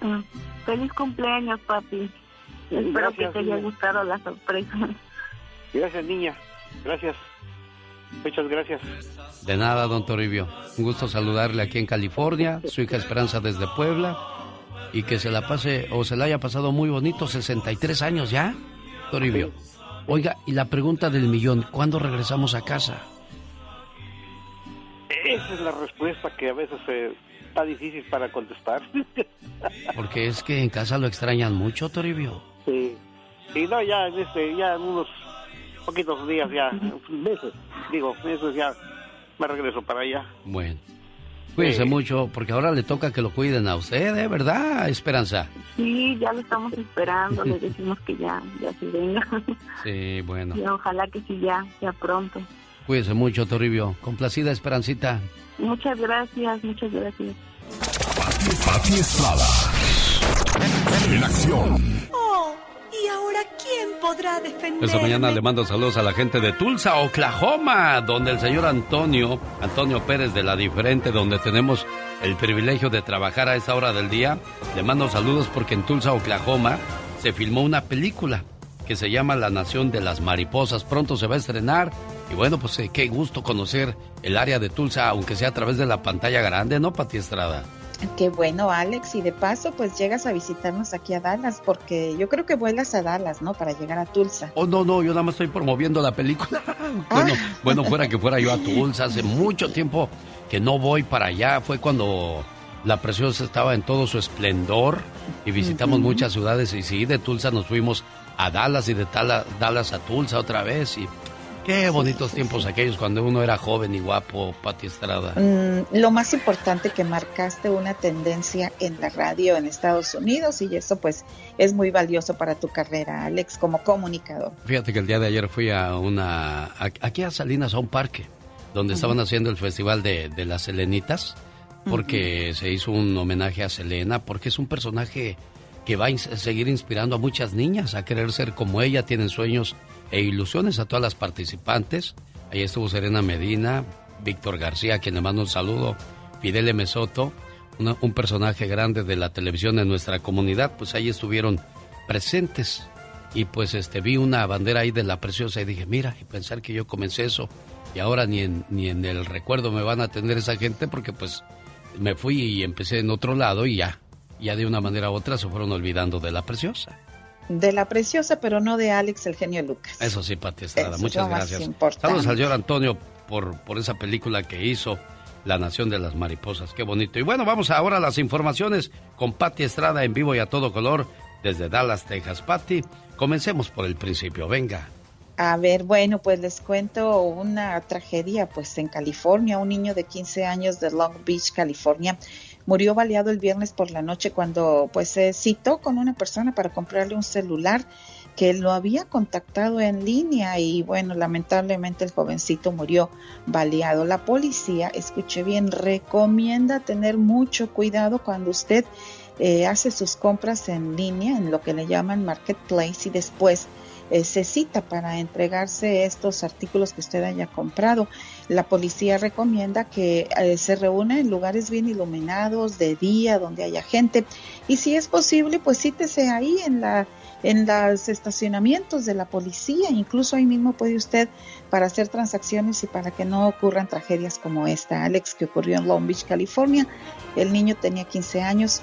Ah, feliz cumpleaños, papi. Espero que te haya gustado la sorpresa. Gracias, niña. Gracias. Muchas gracias. De nada, don Toribio. Un gusto saludarle aquí en California, su hija Esperanza desde Puebla. Y que se la pase o se la haya pasado muy bonito, 63 años ya, Toribio. Oiga, y la pregunta del millón, ¿cuándo regresamos a casa? Esa es la respuesta que a veces eh, está difícil para contestar. (laughs) Porque es que en casa lo extrañan mucho, Toribio. Sí. Y no, ya en, este, ya en unos poquitos días, ya, meses, digo, meses ya, me regreso para allá. Bueno. Cuídense mucho, porque ahora le toca que lo cuiden a usted, ¿eh? ¿Verdad, Esperanza? Sí, ya lo estamos esperando, le decimos que ya, ya se venga. (laughs) Sí, bueno. Y ojalá que sí, ya, ya pronto. Cuídense mucho, Toribio. Complacida, Esperancita. Muchas gracias, muchas gracias. Pati Estrada. En acción. Oh, ¿y ahora quién podrá defenderme? Esta mañana le mando saludos a la gente de Tulsa, Oklahoma, donde el señor Antonio, Antonio Pérez de La Diferente, donde tenemos el privilegio de trabajar a esta hora del día. Le mando saludos porque en Tulsa, Oklahoma, se filmó una película que se llama La Nación de las Mariposas. Pronto se va a estrenar. Y bueno, pues eh, qué gusto conocer el área de Tulsa, aunque sea a través de la pantalla grande, ¿no, Pati Estrada? Qué bueno, Alex. Y de paso, pues llegas a visitarnos aquí a Dallas, porque yo creo que vuelas a Dallas, ¿no? Para llegar a Tulsa. Oh, no, no, yo nada más estoy promoviendo la película. (laughs) bueno, bueno, fuera que fuera yo a (laughs) Tulsa. Hace mucho tiempo que no voy para allá. Fue cuando la preciosa estaba en todo su esplendor y visitamos muchas ciudades. Y sí, de Tulsa nos fuimos a Dallas y de Dallas a Tulsa otra vez. Y qué bonitos tiempos aquellos cuando uno era joven y guapo, Pati Estrada. Mm, lo más importante que marcaste una tendencia en la radio en Estados Unidos y eso pues es muy valioso para tu carrera, Alex, como comunicador. Fíjate que el día de ayer fui a una, aquí a Salinas, a un parque, donde estaban haciendo el festival de, de las Selenitas, porque se hizo un homenaje a Selena, porque es un personaje que va a seguir inspirando a muchas niñas a querer ser como ella, tienen sueños e ilusiones a todas las participantes. Ahí estuvo Serena Medina, Víctor García, quien le mando un saludo, Fidel M. Soto, un personaje grande de la televisión en nuestra comunidad, pues ahí estuvieron presentes. Y pues este vi una bandera ahí de la preciosa y dije, mira, y pensar que yo comencé eso y ahora ni en, ni en el recuerdo me van a atender esa gente porque pues me fui y empecé en otro lado y ya, ya de una manera u otra se fueron olvidando de la preciosa. De la preciosa, pero no de Alex, el genio Lucas. Eso sí, Pati Estrada, muchas gracias. Saludos al señor Antonio por, por esa película que hizo, La Nación de las Mariposas. Qué bonito. Y bueno, vamos ahora a las informaciones con Pati Estrada en vivo y a todo color desde Dallas, Texas. Pati, comencemos por el principio. Venga. A ver, bueno, pues les cuento una tragedia, pues en California, un niño de 15 años de Long Beach, California, murió baleado el viernes por la noche cuando pues se citó con una persona para comprarle un celular que lo había contactado en línea y bueno, lamentablemente el jovencito murió baleado. La policía, escuché bien, recomienda tener mucho cuidado cuando usted eh, hace sus compras en línea, en lo que le llaman marketplace y después eh, se cita para entregarse estos artículos que usted haya comprado. La policía recomienda que eh, se reúna en lugares bien iluminados, de día, donde haya gente. Y si es posible, pues cítese ahí en la en los estacionamientos de la policía, incluso ahí mismo puede usted para hacer transacciones y para que no ocurran tragedias como esta, Alex, que ocurrió en Long Beach, California. El niño tenía 15 años,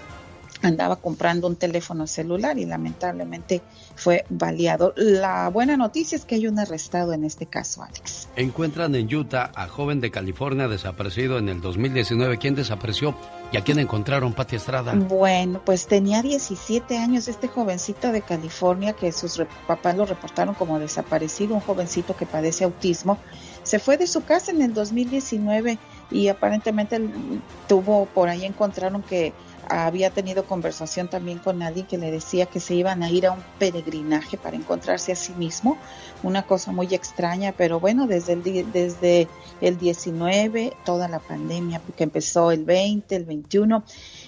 andaba comprando un teléfono celular y lamentablemente fue baleado. La buena noticia es que hay un arrestado en este caso, Alex. Encuentran en Utah a joven de California desaparecido en el 2019. ¿Quién desapareció y a quién encontraron, Pati Estrada? Bueno, pues tenía 17 años este jovencito de California que sus papás lo reportaron como desaparecido, un jovencito que padece autismo. Se fue de su casa en el 2019 y aparentemente tuvo por ahí encontraron que había tenido conversación también con alguien que le decía que se iban a ir a un peregrinaje para encontrarse a sí mismo, una cosa muy extraña, pero bueno, desde el, desde el 19, toda la pandemia que empezó el 20, el 21,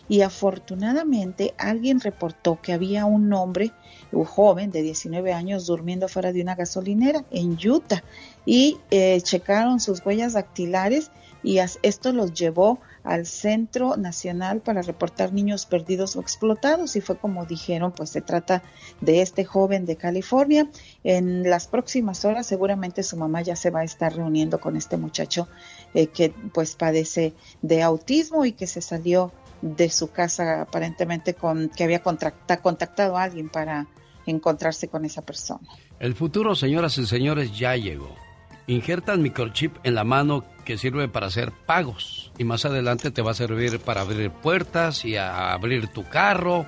y afortunadamente alguien reportó que había un hombre, un joven de 19 años, durmiendo fuera de una gasolinera en Utah y eh, checaron sus huellas dactilares y esto los llevó al Centro Nacional para reportar niños perdidos o explotados y fue como dijeron, pues se trata de este joven de California. En las próximas horas seguramente su mamá ya se va a estar reuniendo con este muchacho eh, que pues padece de autismo y que se salió de su casa aparentemente con que había contactado a alguien para encontrarse con esa persona. El futuro, señoras y señores, ya llegó injertan microchip en la mano que sirve para hacer pagos y más adelante te va a servir para abrir puertas y a abrir tu carro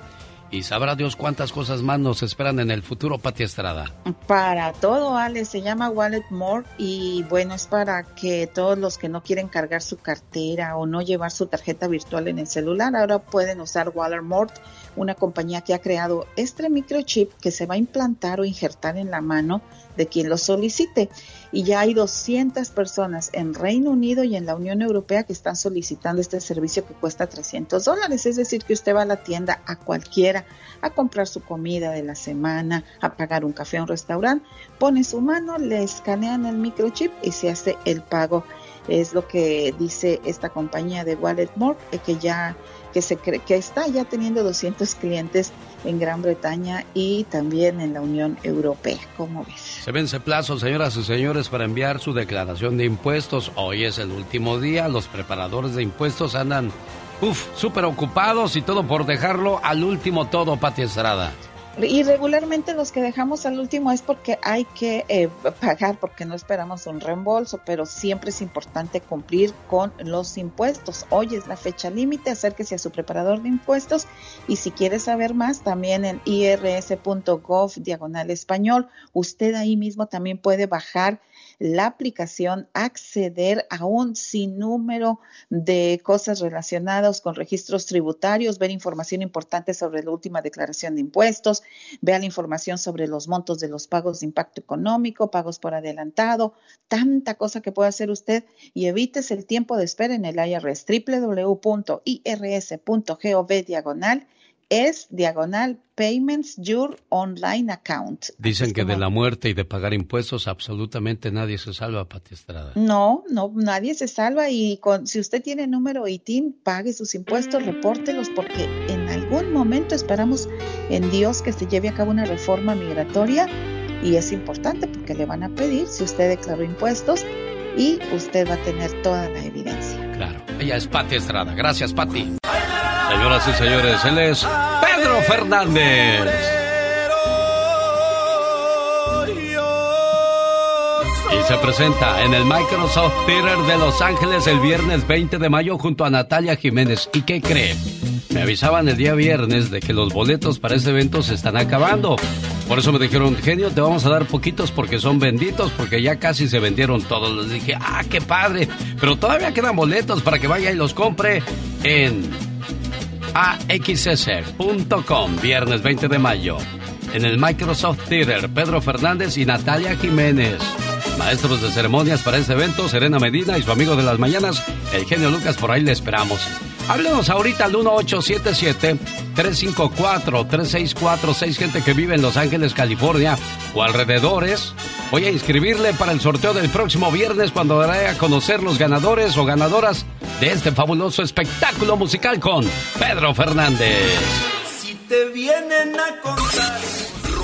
y sabrá Dios cuántas cosas más nos esperan en el futuro, Pati Estrada. Para todo, Ale, se llama Wallet More y bueno, es para que todos los que no quieren cargar su cartera o no llevar su tarjeta virtual en el celular, ahora pueden usar Wallet More, una compañía que ha creado este microchip que se va a implantar o injertar en la mano de quien lo solicite y ya hay 200 personas en Reino Unido y en la Unión Europea que están solicitando este servicio que cuesta 300 dólares. Es decir, que usted va a la tienda a cualquiera a comprar su comida de la semana, a pagar un café a un restaurante, pone su mano, le escanean el microchip y se hace el pago. Es lo que dice esta compañía de Walletmore, eh, que ya que se cree que está ya teniendo 200 clientes en Gran Bretaña y también en la Unión Europea. ¿Cómo ves? Se vence plazo, señoras y señores, para enviar su declaración de impuestos. Hoy es el último día. Los preparadores de impuestos andan, uff, súper ocupados y todo por dejarlo al último todo, Pati Estrada. Y regularmente los que dejamos al último es porque hay que eh, pagar, porque no esperamos un reembolso, pero siempre es importante cumplir con los impuestos. Hoy es la fecha límite, acérquese a su preparador de impuestos y si quiere saber más, también en irs.gov diagonal español, usted ahí mismo también puede bajar la aplicación, acceder a un sinnúmero de cosas relacionadas con registros tributarios, ver información importante sobre la última declaración de impuestos, vea la información sobre los montos de los pagos de impacto económico, pagos por adelantado, tanta cosa que puede hacer usted y evites el tiempo de espera en el IRS www.irs.gov diagonal es diagonal Payments Your Online Account. Dicen que de la muerte y de pagar impuestos absolutamente nadie se salva, Pati Estrada. No, no, nadie se salva y con, si usted tiene número ITIN, pague sus impuestos, repórtelos porque en algún momento esperamos en Dios que se lleve a cabo una reforma migratoria y es importante porque le van a pedir si usted declaró impuestos y usted va a tener toda la evidencia. Claro, ella es Pati Estrada. Gracias, Pati. Señoras y señores, él es Pedro Fernández. Y se presenta en el Microsoft Theater de Los Ángeles el viernes 20 de mayo junto a Natalia Jiménez. ¿Y qué cree? Me avisaban el día viernes de que los boletos para este evento se están acabando. Por eso me dijeron, genio, te vamos a dar poquitos porque son benditos, porque ya casi se vendieron todos. Les dije, ah, qué padre. Pero todavía quedan boletos para que vaya y los compre en axs.com, viernes 20 de mayo. En el Microsoft Theater, Pedro Fernández y Natalia Jiménez. Maestros de ceremonias para este evento, Serena Medina y su amigo de las mañanas, el genio Lucas, por ahí le esperamos. Háblenos ahorita al 1877-354-3646, gente que vive en Los Ángeles, California o alrededores. Voy a inscribirle para el sorteo del próximo viernes cuando daré a conocer los ganadores o ganadoras de este fabuloso espectáculo musical con Pedro Fernández. Si te vienen a contar.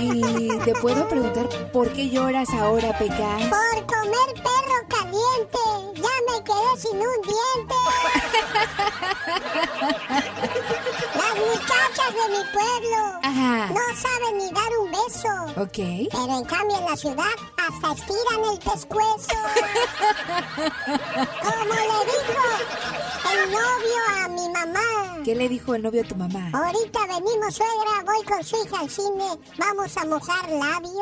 Y te puedo preguntar por qué lloras ahora, Pecas. Por comer perro caliente. Ya me quedé sin un diente. (laughs) Las muchachas de mi pueblo no saben ni dar un beso. Ok. Pero en cambio en la ciudad hasta estiran el pescuezo. (laughs) Como le dijo el novio a mi mamá. ¿Qué le dijo el novio a tu mamá? Ahorita venimos, suegra, voy con su hija al cine. Vamos a mojar labios.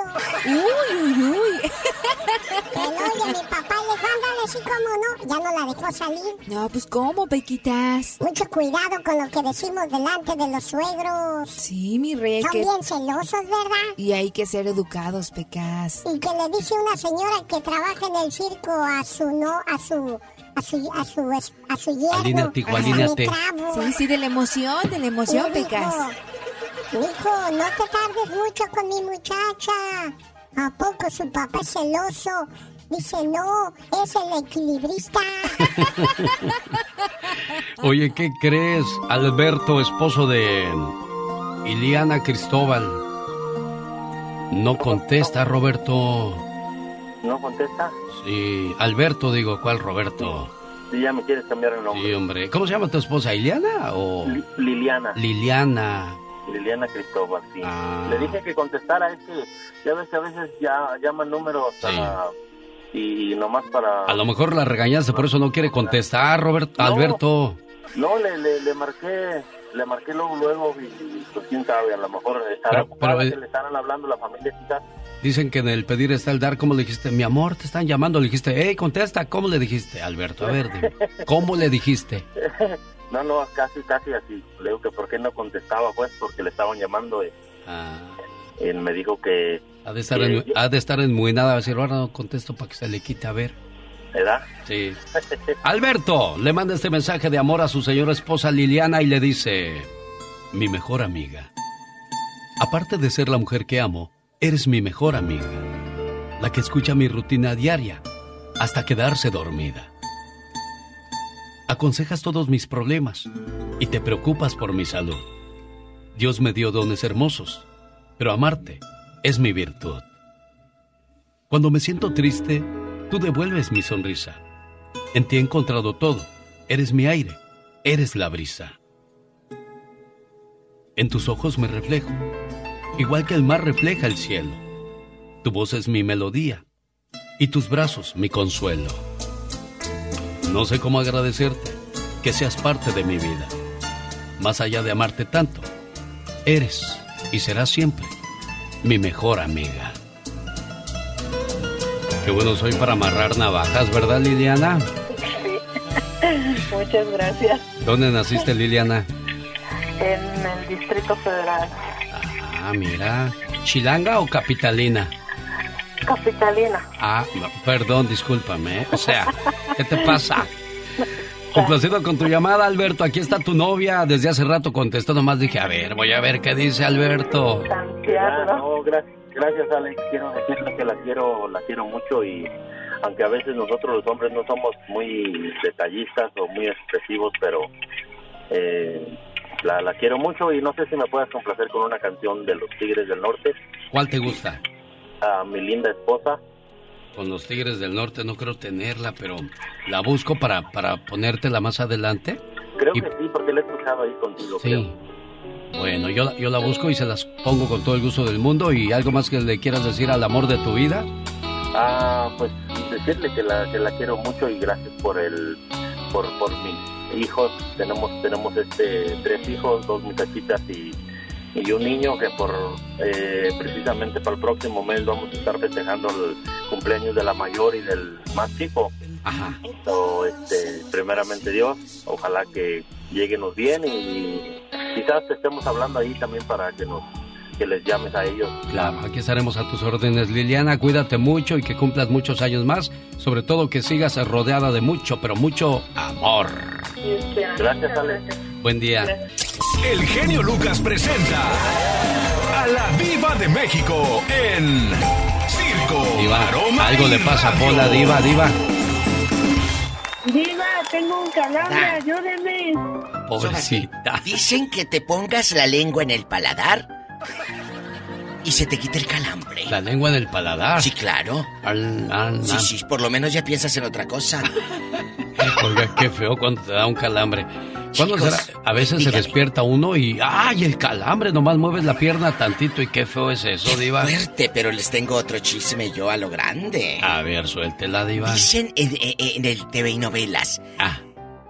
Uy, uy, uy. Que lo oye mi papá le dijo, ándale, sí, cómo no. Ya no la dejó salir. No, pues ¿cómo, Pequitas? Mucho cuidado con lo que decimos delante de los suegros. Sí, mi rey. Son que- bien celosos, ¿verdad? Y hay que ser educados, Pecas. Y que le dice una señora que trabaja en el circo a su no, a su, a su, a su, a su yerno. Alíneate, hijo, trabo. Sí, sí, de la emoción, de la emoción, Y dijo, Mijo, no te tardes mucho con mi muchacha. ¿A poco su papá es celoso? Dice, no, es el equilibrista. (laughs) Oye, ¿qué crees? Alberto, esposo de Iliana Cristóbal. No contesta, Roberto. ¿No contesta? Sí, Alberto, digo, ¿cuál Roberto? Si ya me quieres cambiar el nombre. Sí, hombre. ¿Cómo se llama tu esposa? ¿Iliana o Li- Liliana. Liliana? Liliana Cristóbal, sí. Ah. Le dije que contestara, es que ya ves que a veces ya llaman números a- y nomás para... A lo mejor la regañaste, por eso no quiere contestar, Roberto. No. Alberto. No, le, le, le marqué, le marqué luego, luego y pues quién sabe, a lo mejor estará Pero- pero, eh, que le estarán hablando la familia quizás. Dicen que en el pedir está el dar. ¿Cómo le dijiste? Mi amor, te están llamando. Le dijiste, hey, contesta. ¿Cómo le dijiste, Alberto? A ver, dime. ¿Cómo le dijiste? (laughs) no, no, casi, casi así. Le digo que por qué no contestaba, pues, porque le estaban llamando y, y me dijo que... Ha de estar, que- en, ha de estar. Va a decir, ahora no contesto para que se le quite. A ver. ¿Verdad? Sí. (laughs) Alberto le manda este mensaje de amor a su señora esposa Liliana y le dice, mi mejor amiga, aparte de ser la mujer que amo, eres mi mejor amiga, la que escucha mi rutina diaria hasta quedarse dormida. Aconsejas todos mis problemas y te preocupas por mi salud. Dios me dio dones hermosos, pero amarte es mi virtud. Cuando me siento triste, tú devuelves mi sonrisa. En ti he encontrado todo. Eres mi aire, eres la brisa. En tus ojos me reflejo, igual que el mar refleja el cielo. Tu voz es mi melodía y tus brazos mi consuelo. No sé cómo agradecerte que seas parte de mi vida. Más allá de amarte tanto, eres y serás siempre mi mejor amiga. Qué bueno soy para amarrar navajas, ¿verdad, Liliana? (laughs) Muchas gracias. ¿Dónde naciste, Liliana? En el Distrito Federal. Ah, mira. ¿Chilanga o capitalina? Capitalina. Ah, no, perdón, discúlpame. ¿eh? O sea, ¿qué te pasa? Complacido con tu llamada, Alberto. Aquí está tu novia. Desde hace rato contestó. Nomás dije, a ver, voy a ver qué dice Alberto. No, gracias, gracias Alex. Quiero decirle que la quiero, la quiero mucho y aunque a veces nosotros los hombres no somos muy detallistas o muy expresivos, pero eh, la, la quiero mucho y no sé si me puedas complacer con una canción de los Tigres del Norte, ¿Cuál te gusta? A mi linda esposa. Con los Tigres del Norte no creo tenerla, pero la busco para, para ponértela más adelante. Creo Y- que sí, porque la he escuchado ahí contigo. Sí. Bueno, yo, yo la busco y se las pongo con todo el gusto del mundo. ¿Y algo más que le quieras decir al amor de tu vida? Ah, pues decirle que la, que la quiero mucho y gracias por el, por, por mis hijos. Tenemos, tenemos este, tres hijos, dos muchachitas y, y un niño que por, eh, precisamente para el próximo mes vamos a estar festejando el cumpleaños de la mayor y del más chico. Ajá. So, este, primeramente Dios, ojalá que lleguenos bien y quizás te estemos hablando ahí también para que nos, que les llames a ellos. Claro, aquí estaremos a tus órdenes, Liliana. Cuídate mucho y que cumplas muchos años más. Sobre todo que sigas rodeada de mucho, pero mucho amor. Gracias, Ale. Buen día. El genio Lucas presenta a la Viva de México en Circo, Diva, Maroma algo y le pasa a. Pola, Diva, Diva. Diva, tengo un calambre, Ah. ayúdeme. Pobrecita. Dicen que te pongas la lengua en el paladar y se te quite el calambre. La lengua en el paladar. Sí, claro. Al- al- Sí, sí, por lo menos ya piensas en otra cosa. (laughs) Oiga, qué feo cuando te da un calambre. ¿Cuándo Chicos, será? A veces se despierta uno y ¡ay, el calambre! Nomás mueves la pierna tantito y qué feo es eso, Diva. Fuerte, pero les tengo otro chisme yo a lo grande. A ver, suéltela, Diva. Dicen en, en- en el TV y novelas. Ah.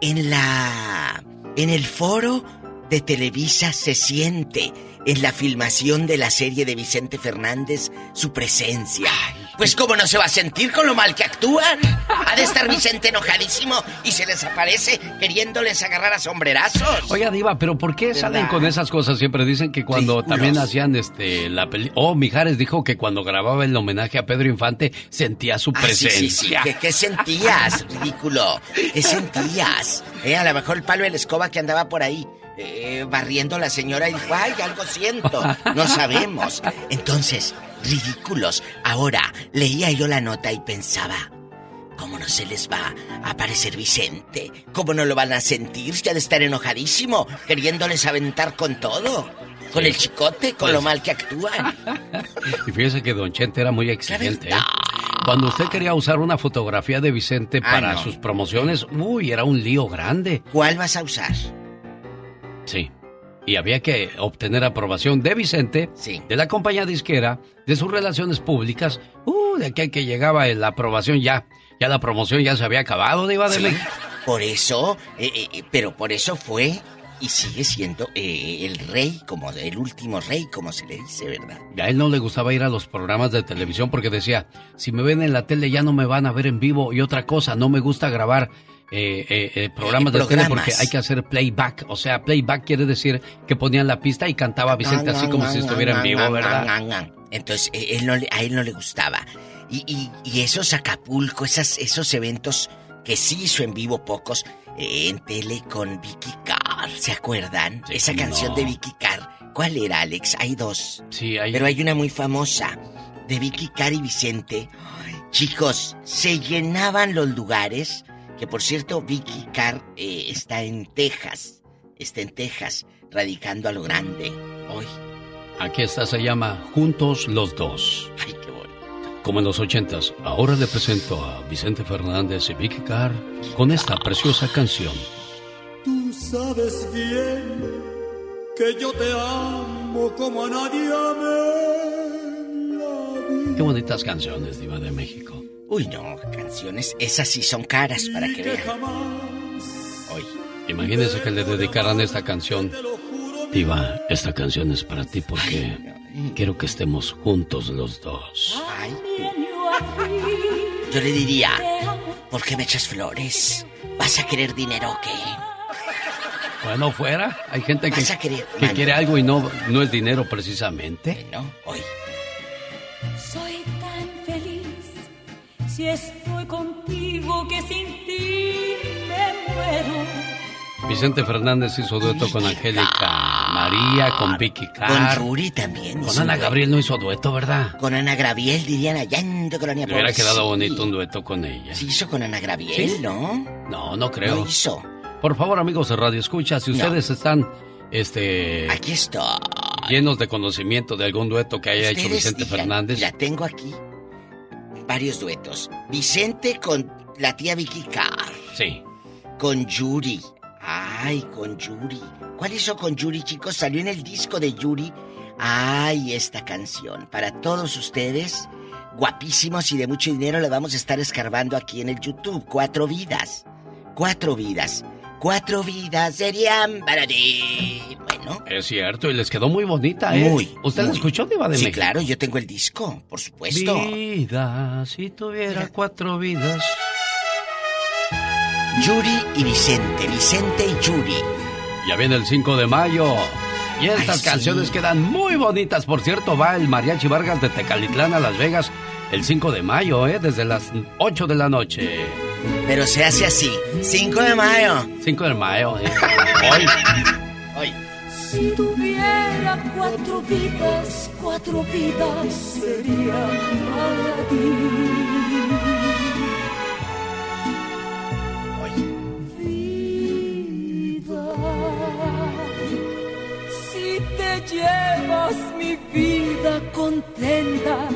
En la. En el foro de Televisa se siente en la filmación de la serie de Vicente Fernández su presencia. Pues cómo no se va a sentir con lo mal que actúan. Ha de estar Vicente enojadísimo y se les aparece queriéndoles agarrar a sombrerazos. Oiga, Diva, pero ¿por qué salen con esas cosas? Siempre dicen que cuando también hacían este la peli... Oh, Mijares dijo que cuando grababa el homenaje a Pedro Infante sentía su Ah, sí, sí, sí. presencia. ¿Qué, qué sentías, (laughs) ridículo? ¿Qué sentías? Eh, a lo mejor el palo de la escoba que andaba por ahí eh, barriendo la señora y dijo, ay, algo siento. No sabemos. Entonces, ridículos. Ahora, leía yo la nota y pensaba, ¿cómo no se les va a aparecer Vicente? ¿Cómo no lo van a sentir? Ya de estar enojadísimo, queriéndoles aventar con todo. Con el chicote, con lo mal que actúan. Y fíjese que Don Chente era muy exigente. ¿eh? Cuando usted quería usar una fotografía de Vicente Ah, para no. sus promociones, uy, era un lío grande. ¿Cuál vas a usar? Sí. Y había que obtener aprobación de Vicente, de la compañía disquera, de sus relaciones públicas. Uh, de que, que llegaba la aprobación ya. Ya la promoción ya se había acabado, Diva de Sí, México. Por eso, eh, eh, eh, pero por eso fue y sigue siendo eh, el rey, como el último rey, como se le dice, ¿verdad? A él no le gustaba ir a los programas de televisión porque decía, si me ven en la tele ya no me van a ver en vivo. Y otra cosa, no me gusta grabar eh, eh, eh, programas de tele programas. porque hay que hacer playback. O sea, playback quiere decir que ponían la pista y cantaba Vicente así como si estuviera en vivo, ¿verdad? Entonces, eh, él no a él no le gustaba. Y, y- y esos Acapulco, esas, esos eventos que sí hizo en vivo pocos, eh, en tele con Vicky Carr, ¿se acuerdan? Esa canción no. de Vicky Carr. ¿Cuál era, Alex? Hay dos. Sí, hay... Pero hay una muy famosa, de Vicky Carr y Vicente. Chicos, se llenaban los lugares. Que por cierto, Vicky Carr eh, está en Texas. Está en Texas, radicando a lo grande. Hoy. Aquí está, se llama Juntos los Dos. Ay, qué bonito. Como en los ochentas, ahora le presento a Vicente Fernández y Vicky Carr con esta preciosa canción. Tú sabes bien que yo te amo como a nadie amé. Qué bonitas canciones, Diva de México. Uy, no, canciones, esas sí son caras para que vean. Hoy. Imagínense que le dedicaran esta canción. Diva, esta canción es para ti porque quiero que estemos juntos los dos. Ay, Yo le diría, ¿por qué me echas flores? ¿Vas a querer dinero o qué? Bueno, fuera. Hay gente que, que quiere algo y no, no es dinero precisamente. No, hoy. Si estoy contigo que sin ti me muero. Vicente Fernández hizo dueto con Angélica María, con Vicky Carr. Con Yuri también. Con Ana. Gabriel no hizo dueto, ¿verdad? Con Ana Gabriel dirían allá en Colonia Le hubiera quedado bonito un dueto con ella. Sí hizo con Ana Gabriel, ¿Sí? ¿no? No, no creo. Lo hizo. Por favor, amigos de Radio Escucha, si No. ustedes están este Aquí estoy. llenos de conocimiento de algún dueto que haya hecho Vicente digan, Fernández, Ya tengo aquí varios duetos. Vicente con la tía Vicky Carr. sí. Con Yuri. Ay, con Yuri. ¿Cuál hizo con Yuri, chicos? Salió en el disco de Yuri. Ay, esta canción. Para todos ustedes, guapísimos y de mucho dinero, le vamos a estar escarbando aquí en el YouTube. Cuatro vidas. Cuatro vidas. Cuatro vidas serían para ti. Bueno. Es cierto, y les quedó muy bonita, ¿eh? Muy. ¿Usted la escuchó, Diva de Sí, México? claro, yo tengo el disco, por supuesto. Vida, si tuviera cuatro vidas. Yuri y Vicente, Vicente y Yuri. Ya viene el 5 de mayo. Y estas Ay, sí. canciones quedan muy bonitas. Por cierto, va el Mariachi Vargas de Tecalitlán a Las Vegas el 5 de mayo, ¿eh? Desde las 8 de la noche. Pero se hace así. 5 de mayo. 5 de mayo, ¿eh? (laughs) Hoy. Hoy. Si tuviera cuatro vidas, cuatro vidas serían para ti. Vida, si te llevas mi vida contenta.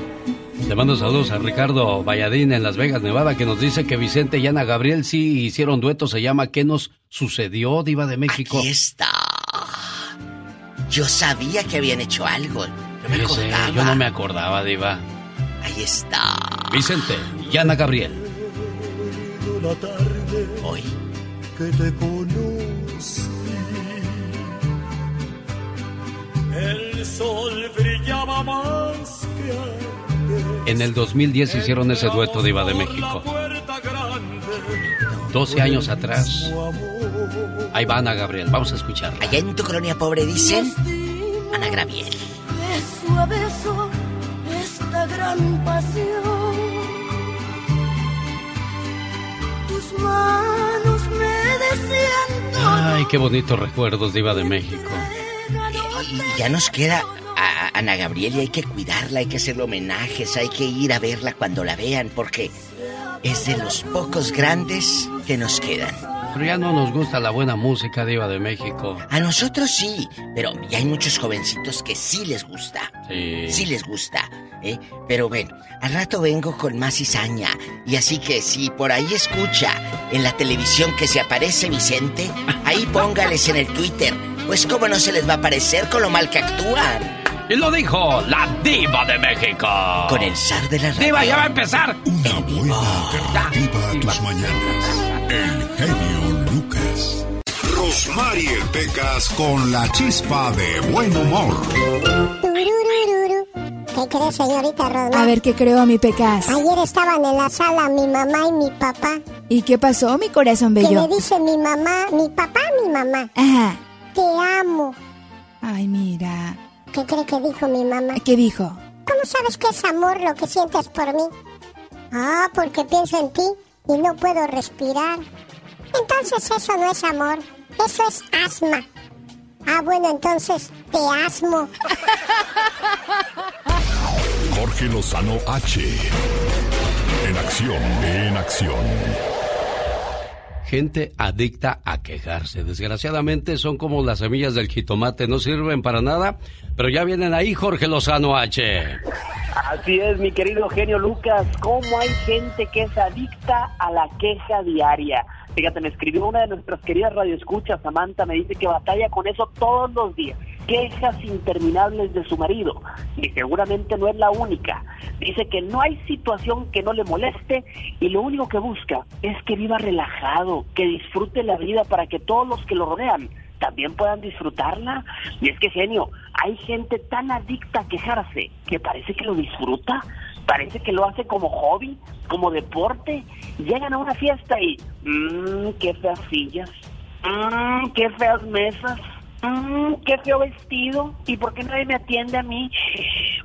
Le mando saludos a Ricardo Valladín en Las Vegas, Nevada, que nos dice que Vicente y Ana Gabriel sí hicieron dueto. Se llama ¿Qué nos sucedió, Diva de México? Aquí está. Yo sabía que habían hecho algo. No me Fíjese, acordaba. yo no me acordaba, Diva. Ahí está. Vicente y Ana Gabriel. La tarde Hoy. que te conocí. El sol brillaba más que antes. En el 2010 hicieron ese dueto, Diva de México. 12 años atrás. Ahí va Ana Gabriel, vamos a escucharla. Allá en tu colonia pobre dicen Ana Gabriel. Beso a beso, esta gran pasión. Tus manos me decían Ay, qué bonitos recuerdos, Diva de México. Y ya nos queda Ana Gabriel y hay que cuidarla, hay que hacerle homenajes, hay que ir a verla cuando la vean porque es de los pocos grandes que nos quedan. Pero ya no nos gusta la buena música, Diva de México. A nosotros sí, pero ya hay muchos jovencitos que sí les gusta. Sí. Sí les gusta, ¿eh? Pero ven, al rato vengo con más cizaña. Y así que si por ahí escucha en la televisión que se aparece Vicente, ahí póngales en el Twitter. Pues cómo no se les va a aparecer con lo mal que actúan. Y lo dijo la Diva de México. Con el zar de la radio. Diva, ya va a empezar. Una buena alternativa a tus mañanas. El genio Lucas. Rosmarie Pecas con la chispa de buen humor. ¿Qué crees, señorita Rosmar? A ver, ¿qué creo, mi Pecas? Ayer estaban en la sala mi mamá y mi papá. ¿Y qué pasó, mi corazón Que bello? le dice mi mamá, mi papá, mi mamá. Ajá. Te amo. Ay, mira. ¿Qué cree que dijo mi mamá? ¿Qué dijo? ¿Cómo sabes que es amor lo que sientes por mí? Ah, porque pienso en ti y no puedo respirar. Entonces eso no es amor, eso es asma. Ah, bueno, entonces te asmo. Jorge Lozano H. En acción, en acción. Gente adicta a quejarse. Desgraciadamente son como las semillas del jitomate, no sirven para nada, pero ya vienen ahí Jorge Lozano H. Así es, mi querido genio Lucas. ¿Cómo hay gente que es adicta a la queja diaria? Fíjate, me escribió una de nuestras queridas radioescuchas, Samantha, me dice que batalla con eso todos los días. Quejas interminables de su marido. Y seguramente no es la única. Dice que no hay situación que no le moleste y lo único que busca es que viva relajado, que disfrute la vida para que todos los que lo rodean también puedan disfrutarla. Y es que, genio, hay gente tan adicta a quejarse que parece que lo disfruta, parece que lo hace como hobby, como deporte. Llegan a una fiesta y, mmm, qué feas sillas, mmm, qué feas mesas. mmm, qué feo vestido. ¿Y por qué nadie me atiende a mí?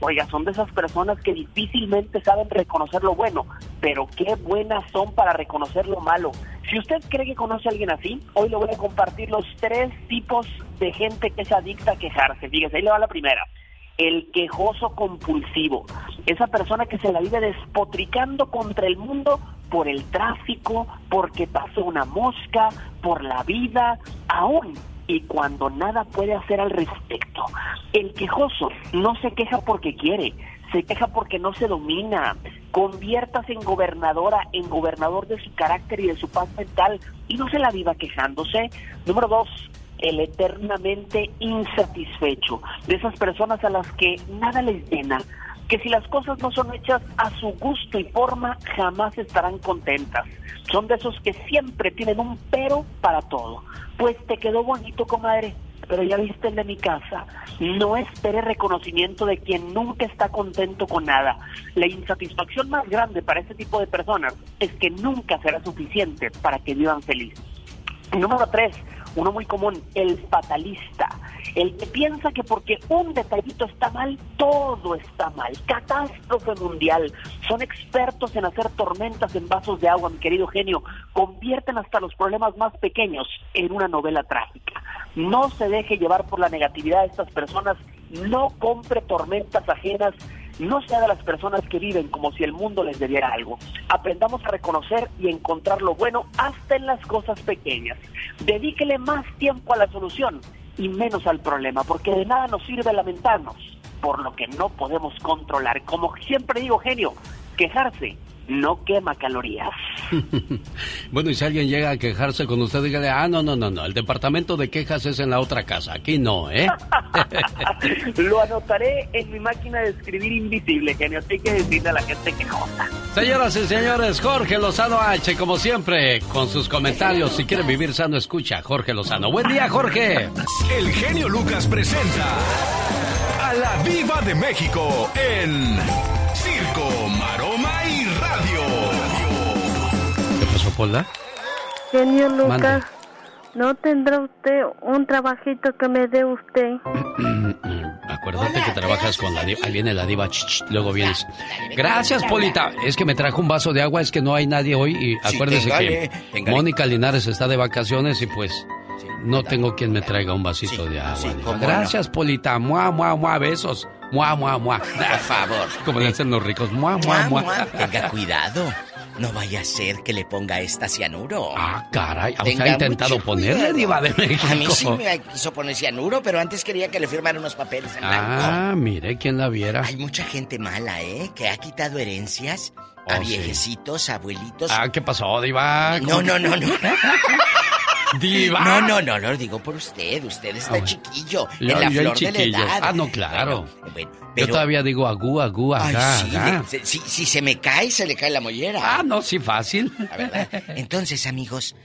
Oiga, son de esas personas que difícilmente saben reconocer lo bueno, pero qué buenas son para reconocer lo malo. Si usted cree que conoce a alguien así, hoy le voy a compartir los tres tipos de gente que es adicta a quejarse. Fíjese, ahí le va la primera. El quejoso compulsivo. Esa persona que se la vive despotricando contra el mundo por el tráfico, porque pasó una mosca, por la vida, aún y cuando nada puede hacer al respecto. El quejoso no se queja porque quiere, se queja porque no se domina. Conviértase en gobernadora, en gobernador de su carácter y de su paz mental y no se la viva quejándose. Número dos, el eternamente insatisfecho, de esas personas a las que nada les llena, que si las cosas no son hechas a su gusto y forma, jamás estarán contentas. Son de esos que siempre tienen un pero para todo. Pues te quedó bonito, comadre, pero ya viste el de mi casa. No espere reconocimiento de quien nunca está contento con nada. La insatisfacción más grande para este tipo de personas es que nunca será suficiente para que vivan felices. Número tres, uno muy común, el fatalista. El que piensa que porque un detallito está mal, todo está mal. Catástrofe mundial. Son expertos en hacer tormentas en vasos de agua, mi querido genio. Convierten hasta los problemas más pequeños en una novela trágica. No se deje llevar por la negatividad de estas personas. No compre tormentas ajenas no sea de las personas que viven como si el mundo les debiera algo. Aprendamos a reconocer y encontrar lo bueno hasta en las cosas pequeñas. Dedíquele más tiempo a la solución y menos al problema, porque de nada nos sirve lamentarnos por lo que no podemos controlar. Como siempre digo, genio, quejarse no quema calorías. (laughs) bueno, y si alguien llega a quejarse con usted, dígale, ah, no, no, no, no, el departamento de quejas es en la otra casa, aquí no, ¿eh? (laughs) Lo anotaré en mi máquina de escribir invisible, genio, hay que decirle a la gente que joda. Señoras y señores, Jorge Lozano H, como siempre, con sus comentarios, si quieren vivir sano, escucha, Jorge Lozano. Buen día, Jorge. El genio Lucas presenta a la Viva de México en Circo, Maroma y ¿Qué pasó, Polda? Genio Lucas, ¿no tendrá usted un trabajito que me dé usted? (clears throat) Acuérdate que trabajas con la diva. Ahí viene la diva, luego vienes. Gracias, Polita. Es que me trajo un vaso de agua, es que no hay nadie hoy y acuérdese que Mónica Linares está de vacaciones y pues no tengo quien me traiga un vasito de agua. Gracias, Polita. Mua, mua, mua, besos. Mua, mua, mua. Por favor. (laughs) Como le hacen los ricos. Mua, mua, mua. Tenga cuidado. No vaya a ser que le ponga esta cianuro. Ah, caray. ¿Usted ha intentado ponerle, Diva de México? A mí sí me quiso poner cianuro, pero antes quería que le firmara unos papeles en blanco. Ah, mire, quién la viera. Hay mucha gente mala, ¿eh? Que ha quitado herencias a Oh, sí. viejecitos, abuelitos. Ah, ¿qué pasó, Diva? No, no, no, (laughs) no. Diva. No, no, no, lo digo por usted. Usted está Ah, chiquillo, en la flor de la edad. Ah, no, claro. Bueno, bueno, Yo todavía digo agú, agú, Ay, si, si se me cae, se le cae la mollera. Ah, no, sí, fácil. La verdad. Entonces, amigos,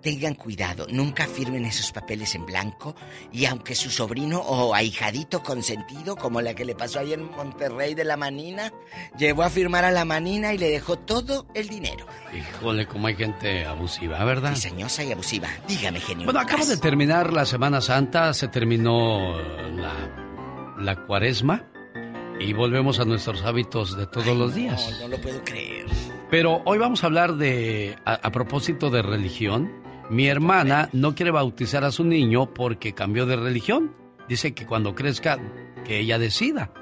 tengan cuidado, nunca firmen esos papeles en blanco y aunque su sobrino o ahijadito consentido, como la que le pasó ahí en Monterrey de la Manina, llevó a firmar a la Manina y le dejó todo el dinero. Híjole, cómo hay gente abusiva, ¿verdad? Diseñosa y abusiva. Dígame, genio. Bueno, acaba de terminar la Semana Santa, se terminó la, la cuaresma y volvemos a nuestros hábitos de todos los días. No, no lo puedo creer. Pero hoy vamos a hablar de, a, a propósito de religión, mi hermana no quiere bautizar a su niño porque cambió de religión. Dice que cuando crezca, que ella decida.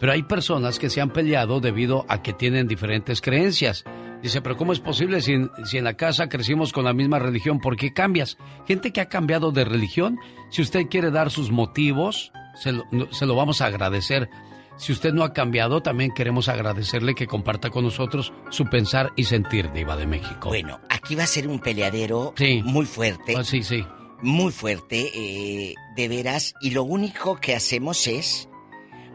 Pero hay personas que se han peleado debido a que tienen diferentes creencias. Dice, pero ¿cómo es posible si, si en la casa crecimos con la misma religión? ¿Por qué cambias? Gente que ha cambiado de religión, si usted quiere dar sus motivos, se lo, se lo vamos a agradecer. Si usted no ha cambiado, también queremos agradecerle que comparta con nosotros su pensar y sentir, Diva de México. Bueno, aquí va a ser un peleadero muy fuerte. Ah, sí, sí. Muy fuerte, eh, de veras. Y lo único que hacemos es,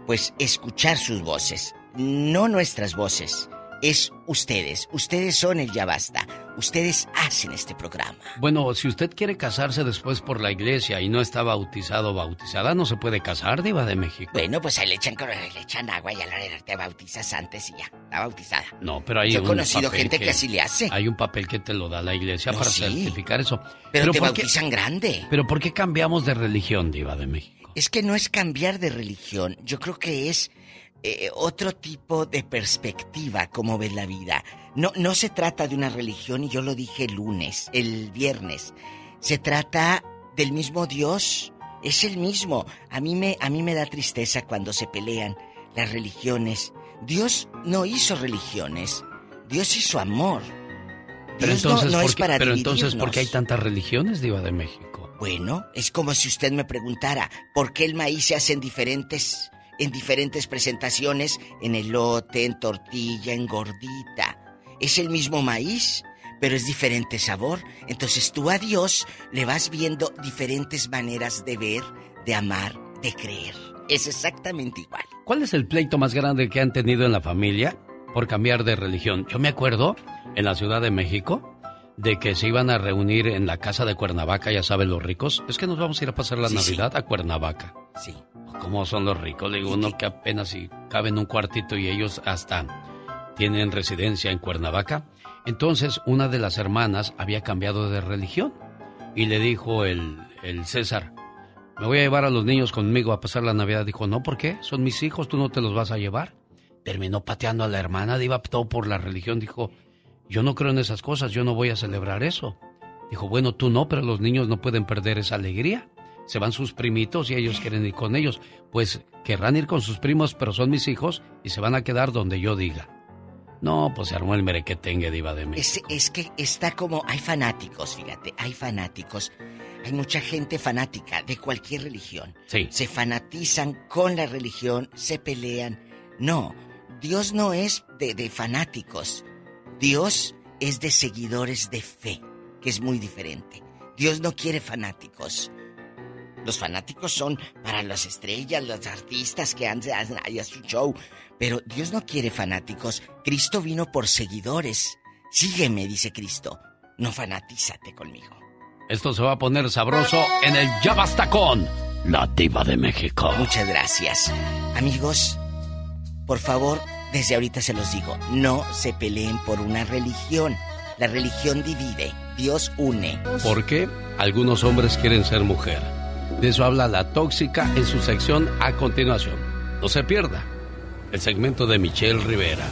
pues, escuchar sus voces. No nuestras voces. Es ustedes. Ustedes son el ya basta. Ustedes hacen este programa. Bueno, si usted quiere casarse después por la iglesia y no está bautizado o bautizada, no se puede casar, Diva de México. Bueno, pues ahí le echan, le echan agua y a la hora te bautizas antes y ya. Está bautizada. No, pero hay Yo he conocido gente que así le hace. Hay un papel que te lo da la iglesia No, para sí. certificar eso. Pero, te ¿por qué- bautizan grande. Pero ¿por qué cambiamos de religión, Diva de México? Es que no es cambiar de religión, yo creo que es eh, otro tipo de perspectiva como ves la vida. No, no se trata de una religión, y yo lo dije el lunes, el viernes. Se trata del mismo Dios, es el mismo. A mí me, a mí me da tristeza cuando se pelean las religiones. Dios no hizo religiones, Dios hizo amor. Pero Dios no- entonces, no, ¿por es qué, para pero entonces ¿por qué hay tantas religiones, Diva de México? Bueno, es como si usted me preguntara por qué el maíz se hace en diferentes en diferentes presentaciones, en elote, en tortilla, en gordita. Es el mismo maíz, pero es diferente sabor. Entonces tú a Dios le vas viendo diferentes maneras de ver, de amar, de creer. Es exactamente igual. ¿Cuál es el pleito más grande que han tenido en la familia por cambiar de religión? Yo me acuerdo en la Ciudad de México de que se iban a reunir en la casa de Cuernavaca, ya saben los ricos. Es que nos vamos a ir a pasar la Navidad a Cuernavaca. Sí. ¿Cómo son los ricos? Le digo, uno que apenas si cabe en un cuartito y ellos hasta tienen residencia en Cuernavaca. Entonces, una de las hermanas había cambiado de religión y le dijo el, el César, me voy a llevar a los niños conmigo a pasar la Navidad. Dijo, no, ¿por qué? Son mis hijos, tú no te los vas a llevar. Terminó pateando a la hermana, iba todo por la religión. Dijo, yo no creo en esas cosas, yo no voy a celebrar eso. Dijo, bueno, tú no, pero los niños no pueden perder esa alegría. Se van sus primitos y ellos quieren ir con ellos. Pues querrán ir con sus primos, pero son mis hijos y se van a quedar donde yo diga. No, pues se armó el merequetengue diva de mí. Es, es que está como... Hay fanáticos, fíjate, hay fanáticos. Hay mucha gente fanática de cualquier religión. Sí. Se fanatizan con la religión, se pelean. No, Dios no es de, de fanáticos. Dios es de seguidores de fe, que es muy diferente. Dios no quiere fanáticos. Los fanáticos son para las estrellas, los artistas que hacen ahí su show. Pero Dios no quiere fanáticos. Cristo vino por seguidores. Sígueme, dice Cristo. No fanatízate conmigo. Esto se va a poner sabroso en el Ya Basta con la Diva de México. Muchas gracias. Amigos, por favor, desde ahorita se los digo, no se peleen por una religión. La religión divide, Dios une. ¿Por qué? Algunos hombres quieren ser mujer. De eso habla la tóxica en su sección a continuación. No se pierda el segmento de Michelle Rivera.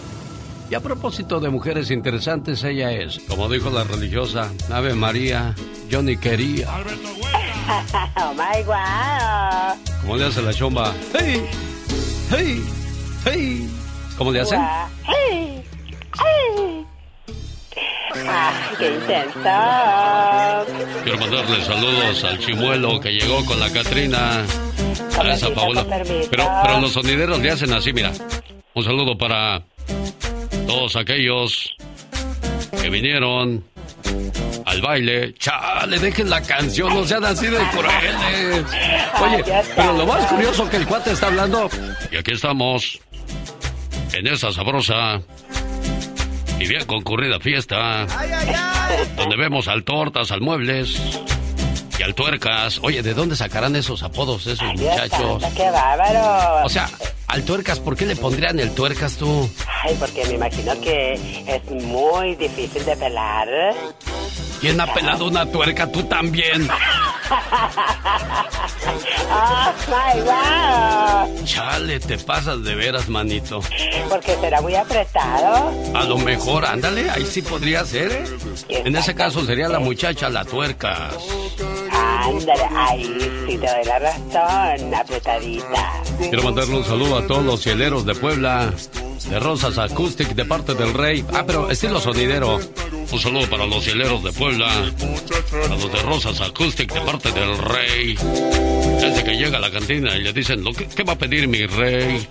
Y a propósito de mujeres interesantes, ella es, como dijo la religiosa Ave María, yo ni quería. (laughs) oh my wow. ¿Cómo le hace la chomba? ¡Hey! ¡Hey! ¡Hey! ¿Cómo le hacen? ¡Hey! ¡Hey! ¡Ah, qué intenso! Quiero mandarle saludos al chimuelo que llegó con la Catrina. A esa Paola. Pero, pero los sonideros le hacen así, mira. Un saludo para todos aquellos que vinieron al baile. Chale, dejen la canción, no sean así de crueles. (laughs) Oye, pero lo más curioso que el cuate está hablando. Y aquí estamos. En esa sabrosa y bien concurrida fiesta. Donde vemos al tortas, al muebles y al tuercas. Oye, ¿de dónde sacarán esos apodos esos muchachos? ¡Qué bárbaro! O sea, al tuercas, ¿por qué le pondrían el tuercas tú? Ay, porque me imagino que es muy difícil de pelar. ¿Quién ha pelado una tuerca? Tú también. ¡Oh, my God! Chale, te pasas de veras, manito. Porque será muy apretado. A lo mejor, ándale, ahí sí podría ser, ¿eh? En ese caso sería la muchacha la tuercas. Ándale, ahí sí te doy la razón, apretadita. Quiero mandarle un saludo a todos los cieleros de Puebla, de Rosas Acoustic, de parte del Rey. Ah, pero estilo sonidero. Un saludo para los cieleros de Puebla, a los de Rosas Acoustic, de parte del Rey. Desde que llega a la cantina y le dicen, ¿qué, qué va a pedir mi rey?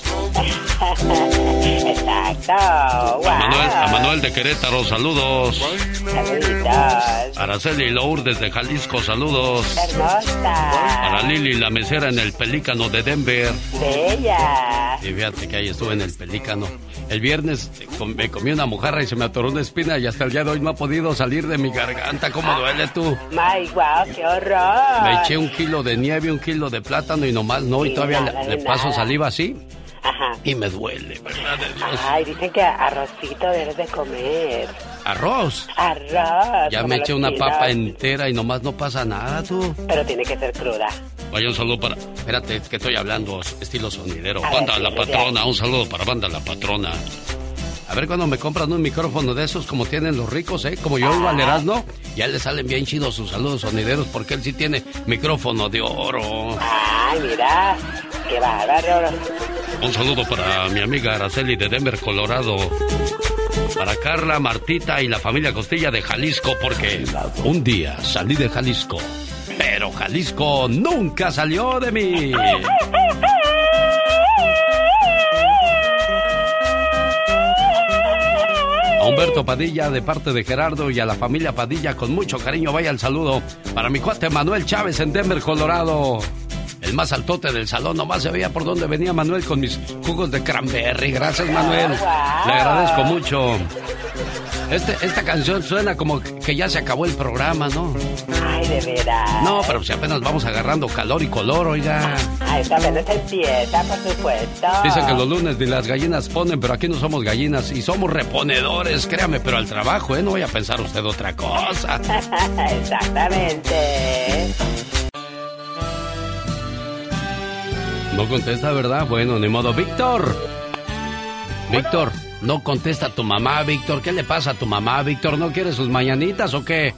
Exacto. Wow. A Manuel, a Manuel de Querétaro, saludos. Saluditos. Araceli Lourdes de Jalisco, saludos. Hermosa. Para Lili, la mesera en el Pelícano de Denver. Bella. Y fíjate que ahí estuve en el Pelícano. El viernes me comí una mojarra y se me atoró una espina y hasta el día de hoy no ha podido salir de mi garganta. ¿Cómo duele tú? My wow, qué horror. Me eché un kilo de nieve, un kilo de plátano y nomás no, y todavía nada le, paso saliva así Ajá. y me duele, ¿verdad de Dios? Ay, dicen que arrocito debes de comer. Arroz. Arroz. Ya me eché una chinos. papa entera y nomás no pasa nada, tú. Pero tiene que ser cruda. Vaya un saludo para. Espérate, es que estoy hablando estilo sonidero. A Banda ver, La Patrona, un saludo para Banda La Patrona. A ver cuando me compran un micrófono de esos como tienen los ricos, ¿eh? Como yo iba al Erasmo, ya le salen bien chidos sus saludos sonideros porque él sí tiene micrófono de oro. Ay, mira, un saludo para mi amiga Araceli de Denver, Colorado. Para Carla, Martita y la familia Costilla de Jalisco, porque un día salí de Jalisco, pero Jalisco nunca salió de mí. A Humberto Padilla de parte de Gerardo y a la familia Padilla con mucho cariño vaya el saludo para mi cuate Manuel Chávez en Denver, Colorado. El más altote del salón, nomás se veía por dónde venía Manuel con mis jugos de cranberry. Gracias, Manuel. Le agradezco mucho. Este, esta canción suena como que ya se acabó el programa, ¿no? Ay, de veras. No, pero si apenas vamos agarrando calor y color, oiga. Ay, vez empieza, por supuesto. Dicen que los lunes ni las gallinas ponen, pero aquí no somos gallinas y somos reponedores, créame, pero al trabajo, ¿eh? No vaya a pensar usted otra cosa. (laughs) Exactamente. No contesta, ¿verdad? Bueno, ni modo. Víctor. Víctor. No contesta a tu mamá, Víctor. ¿Qué le pasa a tu mamá, Víctor? ¿No quiere sus mañanitas o qué?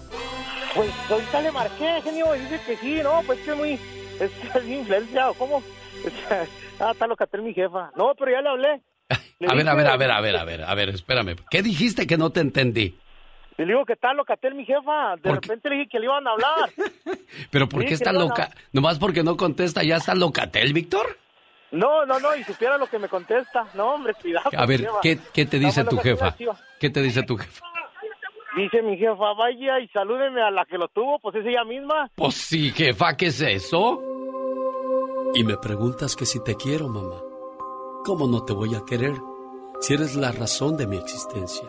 Pues ahorita le marqué, genio, dice que sí, no, pues que (laughs) es muy, es, es influenciado, ¿cómo? (laughs) ah, está locatel mi jefa. No, pero ya le hablé. (laughs) a ver, a ver, a ver, a ver, a ver, a ver, espérame. ¿Qué dijiste que no te entendí? Le digo que está locatel mi jefa. De repente le dije que le iban a hablar. (laughs) ¿Pero por qué está loca? ¿Nomás porque no contesta ya está locatel, Víctor? No, no, no, y supiera lo que me contesta. No, hombre, cuidado. A ver, ¿qué, ¿qué, te dice tu jefa? ¿Qué te dice tu jefa? Dice mi jefa, vaya y salúdeme a la que lo tuvo, pues es ella misma. Pues sí, jefa, ¿qué es eso? Y me preguntas que si te quiero, mamá. ¿Cómo no te voy a querer si eres la razón de mi existencia?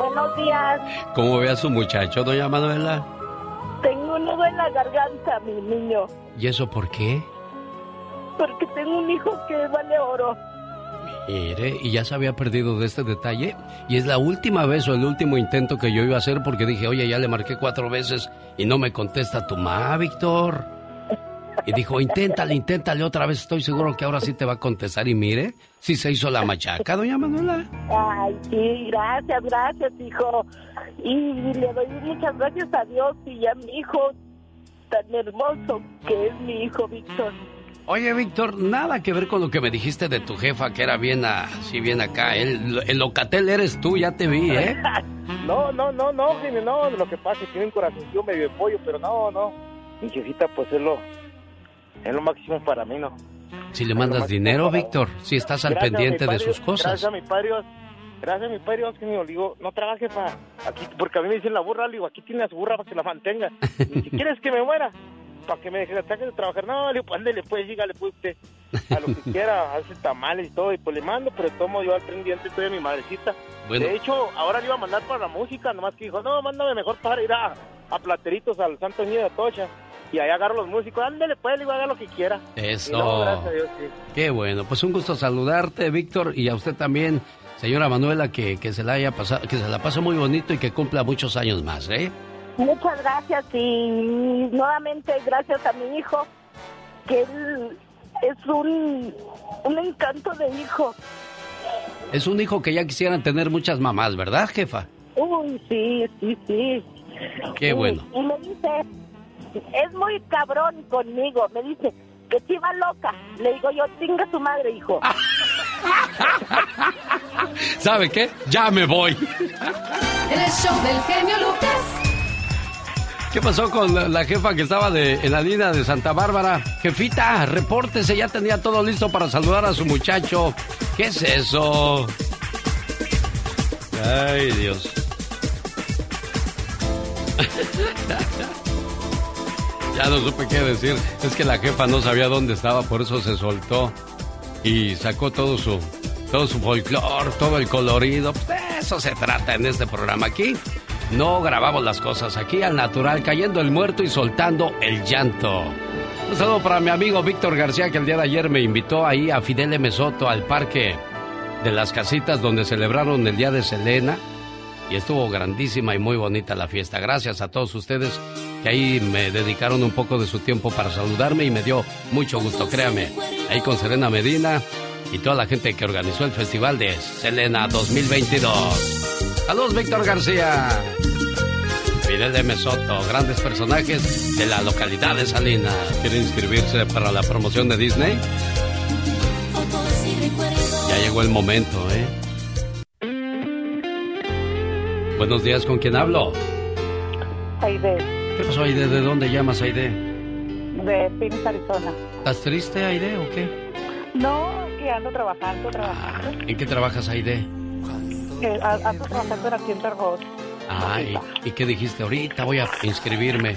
Buenos días. ¿Cómo ve a su muchacho, doña Manuela? Tengo un nudo en la garganta, mi niño. ¿Y eso por qué? porque tengo un hijo que vale oro. Mire, y ya se había perdido de este detalle. Y es la última vez o el último intento que yo iba a hacer porque dije, oye, ya le marqué cuatro veces y no me contesta tu mamá, Víctor. Y dijo, inténtale, inténtale otra vez. Estoy seguro que ahora sí te va a contestar. Y mire, sí se hizo la machaca, doña Manuela. Ay, sí, gracias, gracias, hijo. Y le doy muchas gracias a Dios y a mi hijo tan hermoso que es mi hijo Víctor. Oye, Víctor, nada que ver con lo que me dijiste de tu jefa, que era bien así, bien acá. El, el locatel eres tú, ya te vi, ¿eh? (laughs) no, no, no, no, no. Lo que pasa es que tiene un corazoncillo medio de pollo, pero no, no. Mi jefita, pues es lo, es lo máximo para mí, ¿no? Si le mandas dinero, Víctor, si estás al pendiente de sus cosas. Gracias a mi padre, gracias a mi padre, que me digo, no trabaje para aquí, porque a mí me dicen la burra, le digo, aquí tiene a su burra para que la mantenga. Y si (laughs) quieres que me muera, para que me deje de trabajar. No, le digo, pues, ándale, pues, dígale, pues, usted, a lo que (laughs) quiera, hace tamales y todo, y pues le mando, pero tomo yo al pendiente, estoy de mi madrecita. De hecho, ahora le iba a mandar para la música, nomás que dijo, no, mándame mejor para ir a, a Plateritos, al Santo Niño de Atocha. Y ahí agarro los músicos, ándale, pues, le digo, haga lo que quiera. Eso. gracias a Dios, sí. Qué bueno, pues un gusto saludarte, Víctor, y a usted también, señora Manuela, que, que se la haya pasado, que se la pase muy bonito y que cumpla muchos años más, ¿eh? Muchas gracias y nuevamente gracias a mi hijo, que él es un, un encanto de hijo. Es un hijo que ya quisieran tener muchas mamás, ¿verdad, jefa? Uy, sí, sí, sí. Qué bueno. Y me dice, es muy cabrón conmigo, me dice que si va loca. Le digo yo, tenga su madre, hijo. (laughs) ¿Sabe qué? Ya me voy. El show del genio Lucas. ¿Qué pasó con la jefa que estaba de, en la línea de Santa Bárbara? Jefita, repórtese, ya tenía todo listo para saludar a su muchacho. ¿Qué es eso? Ay, Dios. (laughs) no supe qué decir. Es que la jefa no sabía dónde estaba, por eso se soltó y sacó todo su todo su folclore, todo el colorido. Pues eso se trata en este programa aquí. No grabamos las cosas aquí al natural, cayendo el muerto y soltando el llanto. Un saludo para mi amigo Víctor García, que el día de ayer me invitó ahí a Fidel M. Soto, al parque de las casitas donde celebraron el Día de Selena. Y estuvo grandísima y muy bonita la fiesta. Gracias a todos ustedes que ahí me dedicaron un poco de su tiempo para saludarme y me dio mucho gusto, créame. Ahí con Serena Medina y toda la gente que organizó el Festival de Selena 2022. Saludos, Víctor García. Fidel de Mesoto, grandes personajes de la localidad de Salinas. ¿Quiere inscribirse para la promoción de Disney? Ya llegó el momento, ¿eh? Buenos días, ¿con quién hablo? Aide. ¿Qué pasó, Aide? ¿De dónde llamas, Aide? De Phoenix, Arizona. ¿Estás triste, Aide, o qué? No, que ando trabajando, trabajando. ¿En qué trabajas, Aide? Eh, ando trabajando en la tienda Ross. Ah, ¿y, qué dijiste? Ahorita voy a inscribirme.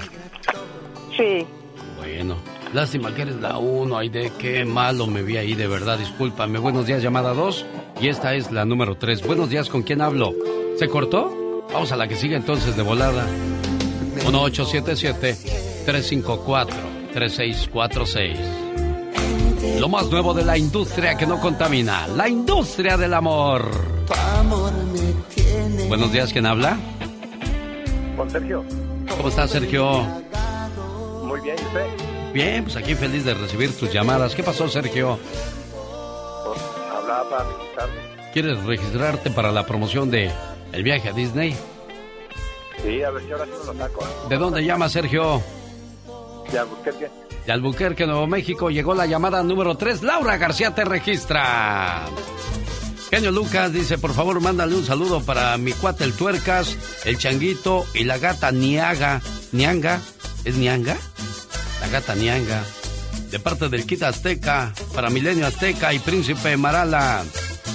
Sí. Bueno, lástima que eres la uno, Aide. Qué malo me vi ahí, de verdad. Discúlpame. Buenos días, llamada 2. Y esta es la número 3. Buenos días, ¿con quién hablo? ¿Se cortó? Vamos a la que sigue entonces de volada. 1877-354-3646. Lo más nuevo de la industria que no contamina. La industria del amor. Buenos días, ¿quién habla? Con Sergio. ¿Cómo estás, Sergio? Muy bien, ¿y usted? Bien, pues aquí feliz de recibir tus llamadas. ¿Qué pasó, Sergio? Pues, hablaba para registrarme. ¿Quieres registrarte para la promoción de el viaje a Disney? Sí, a ver si ahora sí me lo saco. ¿eh? ¿De dónde llama, Sergio? De Albuquerque. De Albuquerque, Nuevo México. Llegó la llamada número 3. Laura García te registra. Genio Lucas dice, por favor, mándale un saludo para mi cuate el Tuercas, el Changuito y la gata Niaga. ¿Nianga? ¿Es Nianga? La gata Nianga. De parte del Kit Azteca, para Milenio Azteca y Príncipe Marala.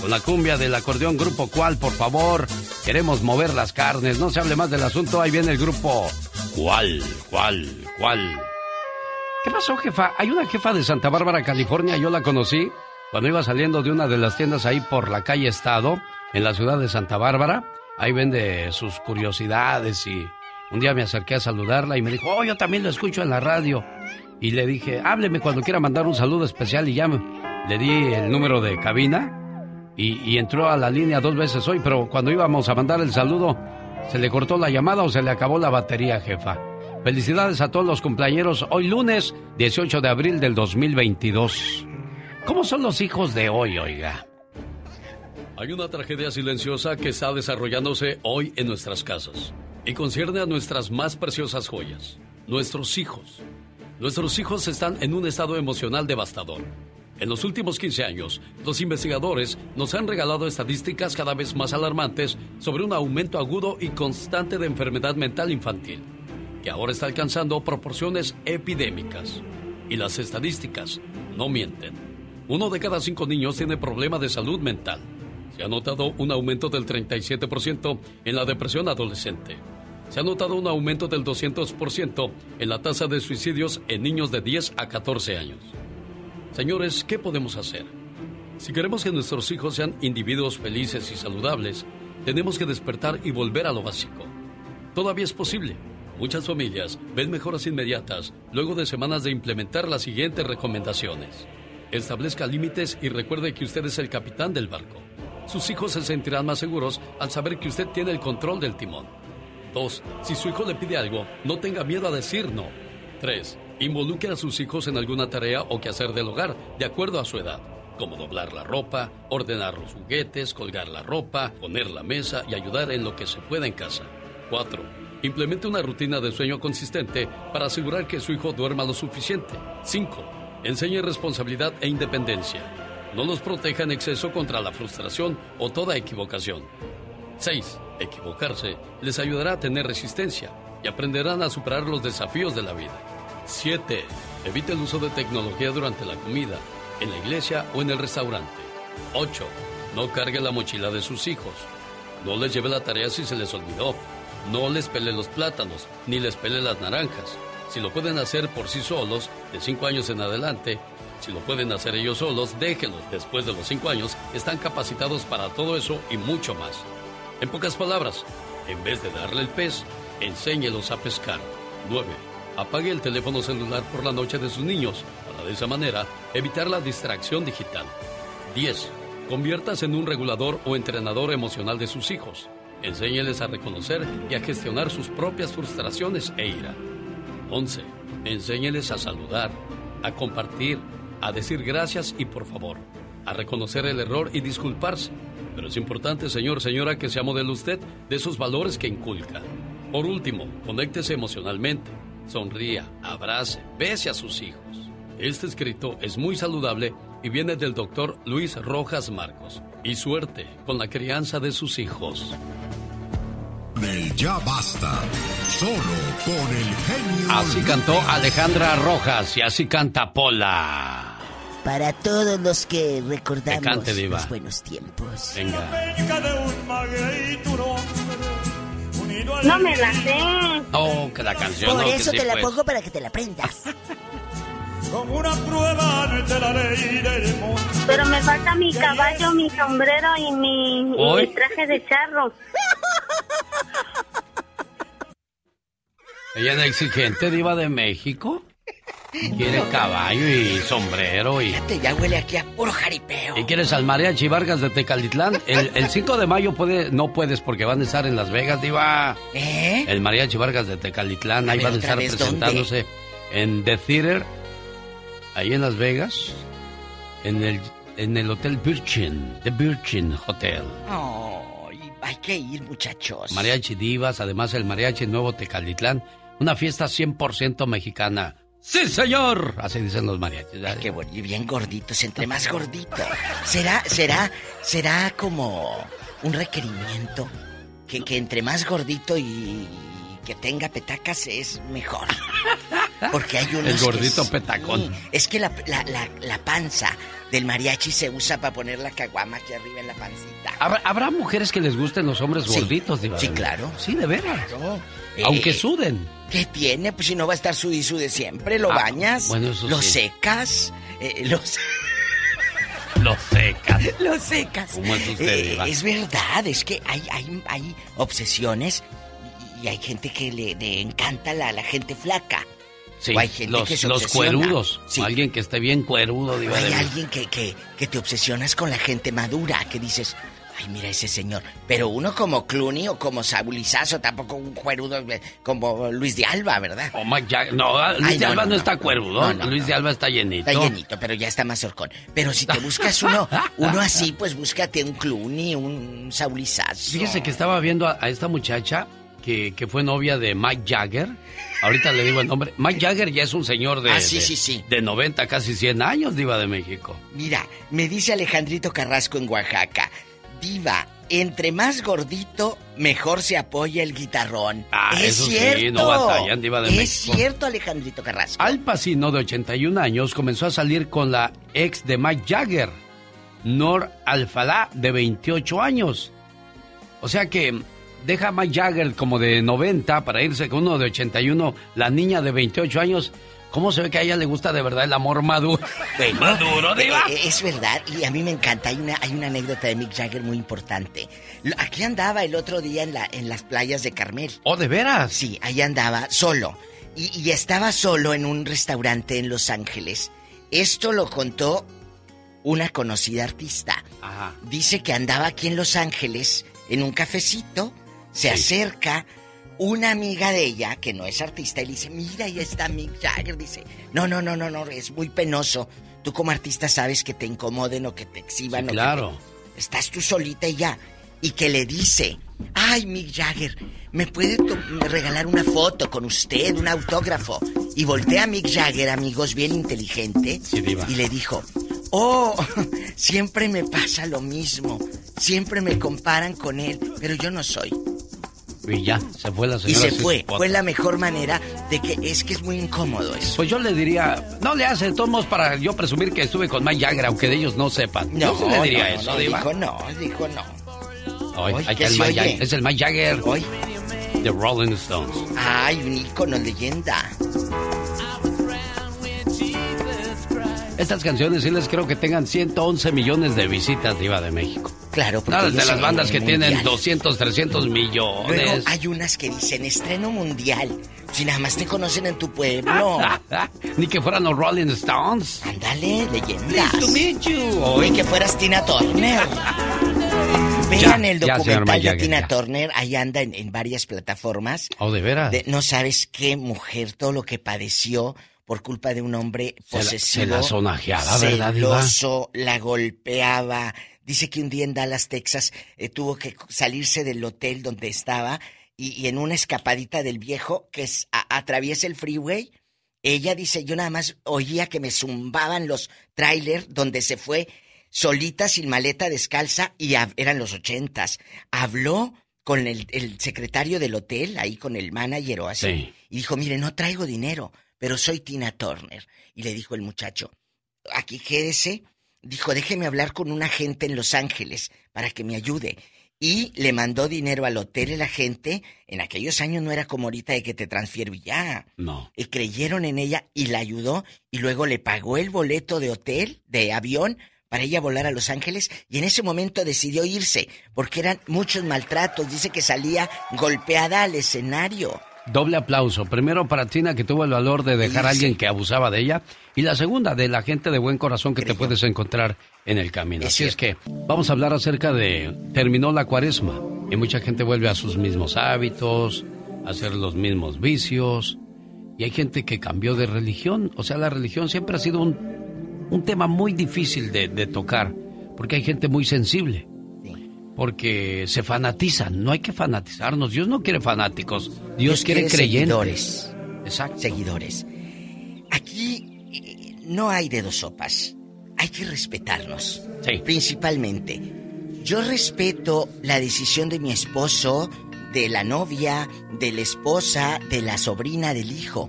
Con la cumbia del acordeón Grupo Cual, por favor. Queremos mover las carnes. No se hable más del asunto. Ahí viene el grupo. ¿Cuál? ¿Cuál? ¿Cuál? ¿Qué pasó, jefa? Hay una jefa de Santa Bárbara, California. Yo la conocí cuando iba saliendo de una de las tiendas ahí por la calle Estado, en la ciudad de Santa Bárbara, ahí vende sus curiosidades y un día me acerqué a saludarla y me dijo, oh, yo también lo escucho en la radio. Y le dije, hábleme cuando quiera mandar un saludo especial y ya le di el número de cabina y, entró a la línea dos veces hoy, pero cuando íbamos a mandar el saludo, se le cortó la llamada o se le acabó la batería, jefa. Felicidades a todos los cumpleañeros hoy lunes 18 de abril del 2022. ¿Cómo son los hijos de hoy, oiga? Hay una tragedia silenciosa que está desarrollándose hoy en nuestras casas y concierne a nuestras más preciosas joyas, nuestros hijos. Nuestros hijos están en un estado emocional devastador. En los últimos 15 años, los investigadores nos han regalado estadísticas cada vez más alarmantes sobre un aumento agudo y constante de enfermedad mental infantil, que ahora está alcanzando proporciones epidémicas. Y las estadísticas no mienten. Uno de cada cinco niños tiene problemas de salud mental. Se ha notado un aumento del 37% en la depresión adolescente. Se ha notado un aumento del 200% en la tasa de suicidios en niños de 10 a 14 años. Señores, ¿qué podemos hacer? Si queremos que nuestros hijos sean individuos felices y saludables, tenemos que despertar y volver a lo básico. Todavía es posible. Muchas familias ven mejoras inmediatas luego de semanas de implementar las siguientes recomendaciones. Establezca límites y recuerde que usted es el capitán del barco. Sus hijos se sentirán más seguros al saber que usted tiene el control del timón. 2. Si su hijo le pide algo, no tenga miedo a decir no. 3. Involucre a sus hijos en alguna tarea o quehacer del hogar, de acuerdo a su edad, como doblar la ropa, ordenar los juguetes, colgar la ropa, poner la mesa y ayudar en lo que se pueda en casa. 4. Implemente una rutina de sueño consistente para asegurar que su hijo duerma lo suficiente. 5. Enseñe responsabilidad e independencia. No los proteja en exceso contra la frustración o toda equivocación. 6. Equivocarse les ayudará a tener resistencia y aprenderán a superar los desafíos de la vida. 7. Evite el uso de tecnología durante la comida, en la iglesia o en el restaurante. 8. No cargue la mochila de sus hijos. No les lleve la tarea si se les olvidó. No les pele los plátanos, ni les pele las naranjas. Si lo pueden hacer por sí solos, de 5 años en adelante, si lo pueden hacer ellos solos, déjenlos. Después de los 5 años, están capacitados para todo eso y mucho más. En pocas palabras, en vez de darle el pez, enséñelos a pescar. 9. Apague el teléfono celular por la noche de sus niños, para de esa manera evitar la distracción digital. 10. Conviértase en un regulador o entrenador emocional de sus hijos. Enséñeles a reconocer y a gestionar sus propias frustraciones e ira. 11. Enséñeles a saludar, a compartir, a decir gracias y por favor. a reconocer el error y disculparse. Pero es importante, señor, señora, que sea modelo usted de esos valores que inculca. Por último, conéctese emocionalmente, sonría, abrace, bese a sus hijos. Este escrito es muy saludable y viene del doctor Luis Rojas Marcos. Y suerte con la crianza de sus hijos. El ya basta, solo con el genio. Así cantó Alejandra Rojas y así canta Pola. Para todos los que recordamos cante, los buenos tiempos. Venga. No me la sé. Oh, que la canción. Por no, que eso sí, te la pues. pongo para que te la aprendas. (laughs) Como una prueba de la ley del mundo. Pero me falta mi caballo, mi sombrero y mi, y mi ¿Hoy? traje de charro. (laughs) Ella es exigente, diva de México. (laughs) Quiere caballo y sombrero y... Fíjate, ya huele aquí a puro jaripeo. ¿Y quieres al mariachi Vargas de Tecalitlán? El, el 5 de mayo puede, no puedes porque van a estar en Las Vegas, diva. ¿Eh? El mariachi Vargas de Tecalitlán, ahí ver, van a estar vez, presentándose en The Theater, ahí en Las Vegas, en el, en el Hotel Virgin, The Virgin Hotel. Ay, hay que ir, muchachos. Mariachi Divas, además el mariachi Nuevo Tecalitlán, una fiesta 100% mexicana. ¡Sí, señor! Así dicen los mariachis. Ay, qué bueno, y bien gorditos, entre más gordito. ¿Será, será, será como un requerimiento que, que entre más gordito y que tenga petacas es mejor? Porque hay unos El gordito que petacón. Sí, es que la, la, la, la panza del mariachi se usa para poner la caguama aquí arriba en la pancita. ¿Habrá, habrá mujeres que les gusten los hombres Sí. gorditos, Diva? Sí, claro. Sí, de veras. Claro. Aunque Eh, suden. ¿Qué tiene? Pues si no va a estar sud y sude siempre. Lo Ah, bañas, bueno, lo sí. secas, eh, lo, (laughs) Lo secas. lo secas. ¿Cómo es usted, Eh, es verdad, es que hay, hay, hay obsesiones y hay gente que le, le encanta la, la gente flaca. Sí, O hay gente los, que se los cuerudos. Sí. Alguien que esté bien cuerudo, O hay de alguien que, que, que te obsesionas con la gente madura, que dices, ay, mira ese señor. Pero uno como Clooney o como Sabulizazo, tampoco un cuerudo eh, como Luis de Alba, ¿verdad? O Mike Jagger. No, Luis Ay, de no, Alba no, no, está cuerudo. Luis de Alba está llenito. Está llenito, pero ya está más horcón. Pero si te buscas uno, (laughs) uno así, pues búscate un Clooney, un Saulizazo. Fíjese que estaba viendo a, a esta muchacha que, que fue novia de Mike Jagger. Ahorita le digo el nombre. Mike Jagger ya es un señor de, Ah, sí, de, sí, sí. de 90, casi 100 años, Diva de México. Mira, me dice Alejandrito Carrasco en Oaxaca. Diva, entre más gordito, mejor se apoya el guitarrón. Ah, es eso sí, cierto. no batallan, Diva de es México. cierto, Alejandrito Carrasco. Al Pacino, de 81 años, comenzó a salir con la ex de Mike Jagger, Nor Alfalá, de 28 años. O sea que deja a Mike Jagger como de 90 para irse con uno de 81, la niña de 28 años. ¿Cómo se ve que a ella le gusta de verdad el amor maduro? (laughs) Bueno, maduro, Diva. eh, es verdad, y a mí me encanta. Hay una, hay una anécdota de Mick Jagger muy importante. Aquí andaba el otro día en, la, en las playas de Carmel. ¿Oh, de veras? Sí, ahí andaba solo. Y, y estaba solo en un restaurante en Los Ángeles. Esto lo contó una conocida artista. Ajá. Dice que andaba aquí en Los Ángeles en un cafecito, se Sí. acerca una amiga de ella, que no es artista, y le dice, mira, ahí está Mick Jagger. Dice, no, no, no, no, no, es muy penoso. Tú como artista sabes que te incomoden o que te exhiban. Sí, o que claro. te- Estás tú solita y ya. Y que le dice, ay, Mick Jagger, ¿me puede regalar una foto con usted, un autógrafo? Y voltea a Mick Jagger, amigos, bien inteligente. Sí, diva. Y le dijo, oh, (laughs) siempre me pasa lo mismo. Siempre me comparan con él, pero yo no soy. Y ya, se fue la Y señora. se sin fue. Fue la mejor manera de que es que es muy incómodo eso. Pues yo le diría, no le hace modos para yo presumir que estuve con Mike Jagger, aunque de ellos no sepan. No, yo sí le diría no, eso, no, Diva. dijo no, dijo no. ¿qué está el se Mike? Jagger. Es el Mike Jagger Hoy, de Rolling Stones. ay, un ícono, leyenda. Estas canciones sí les creo que tengan 111 millones de visitas, Diva de México. Claro, porque Nada de las bandas que tienen mundial. 200, 300 Luego millones. hay unas que dicen estreno mundial. Si nada más te conocen en tu pueblo. (laughs) Ni que fueran los Rolling Stones. Ándale, leyendas. Nice to meet you. Ni que fueras Tina Turner. (laughs) Vean el ya, señor documental Mike de Tina ya. Turner. Ahí anda en, en varias plataformas. Oh, de veras. De- no sabes qué mujer, todo lo que padeció por culpa de un hombre Se la- posesivo. se la sonajeaba, ¿verdad, celoso, la golpeaba. Dice que un día en Dallas, Texas, eh, tuvo que salirse del hotel donde estaba y, y en una escapadita del viejo que es- a- atraviesa el freeway, ella dice, yo nada más oía que me zumbaban los trailers donde se fue solita, sin maleta, descalza, y eran los ochentas. Habló con el, el secretario del hotel, ahí con el manager o así, Sí. y dijo, mire, no traigo dinero, pero soy Tina Turner. Y le dijo el muchacho, aquí quédese. Dijo, déjeme hablar con un agente en Los Ángeles para que me ayude. Y le mandó dinero al hotel el agente. En aquellos años no era como ahorita de que te transfiero y ya. No. Y creyeron en ella y la ayudó y luego le pagó el boleto de hotel, de avión, para ella volar a Los Ángeles y en ese momento decidió irse porque eran muchos maltratos. Dice que salía golpeada al escenario. Doble aplauso. Primero para Tina que tuvo el valor de dejar a alguien que abusaba de ella. Y la segunda de la gente de buen corazón que te puedes encontrar en el camino. Así es que vamos a hablar acerca de... Terminó la cuaresma y mucha gente vuelve a sus mismos hábitos, a hacer los mismos vicios. Y hay gente que cambió de religión. O sea, la religión siempre ha sido un, un tema muy difícil de, de tocar. Porque hay gente muy sensible. Porque se fanatizan. No hay que fanatizarnos. Dios no quiere fanáticos. Dios, quiere, creyentes. seguidores. Exacto. Seguidores. Aquí eh, no hay de dos sopas. Hay que respetarnos. Principalmente. Yo respeto la decisión de mi esposo, de la novia, de la esposa, de la sobrina, del hijo.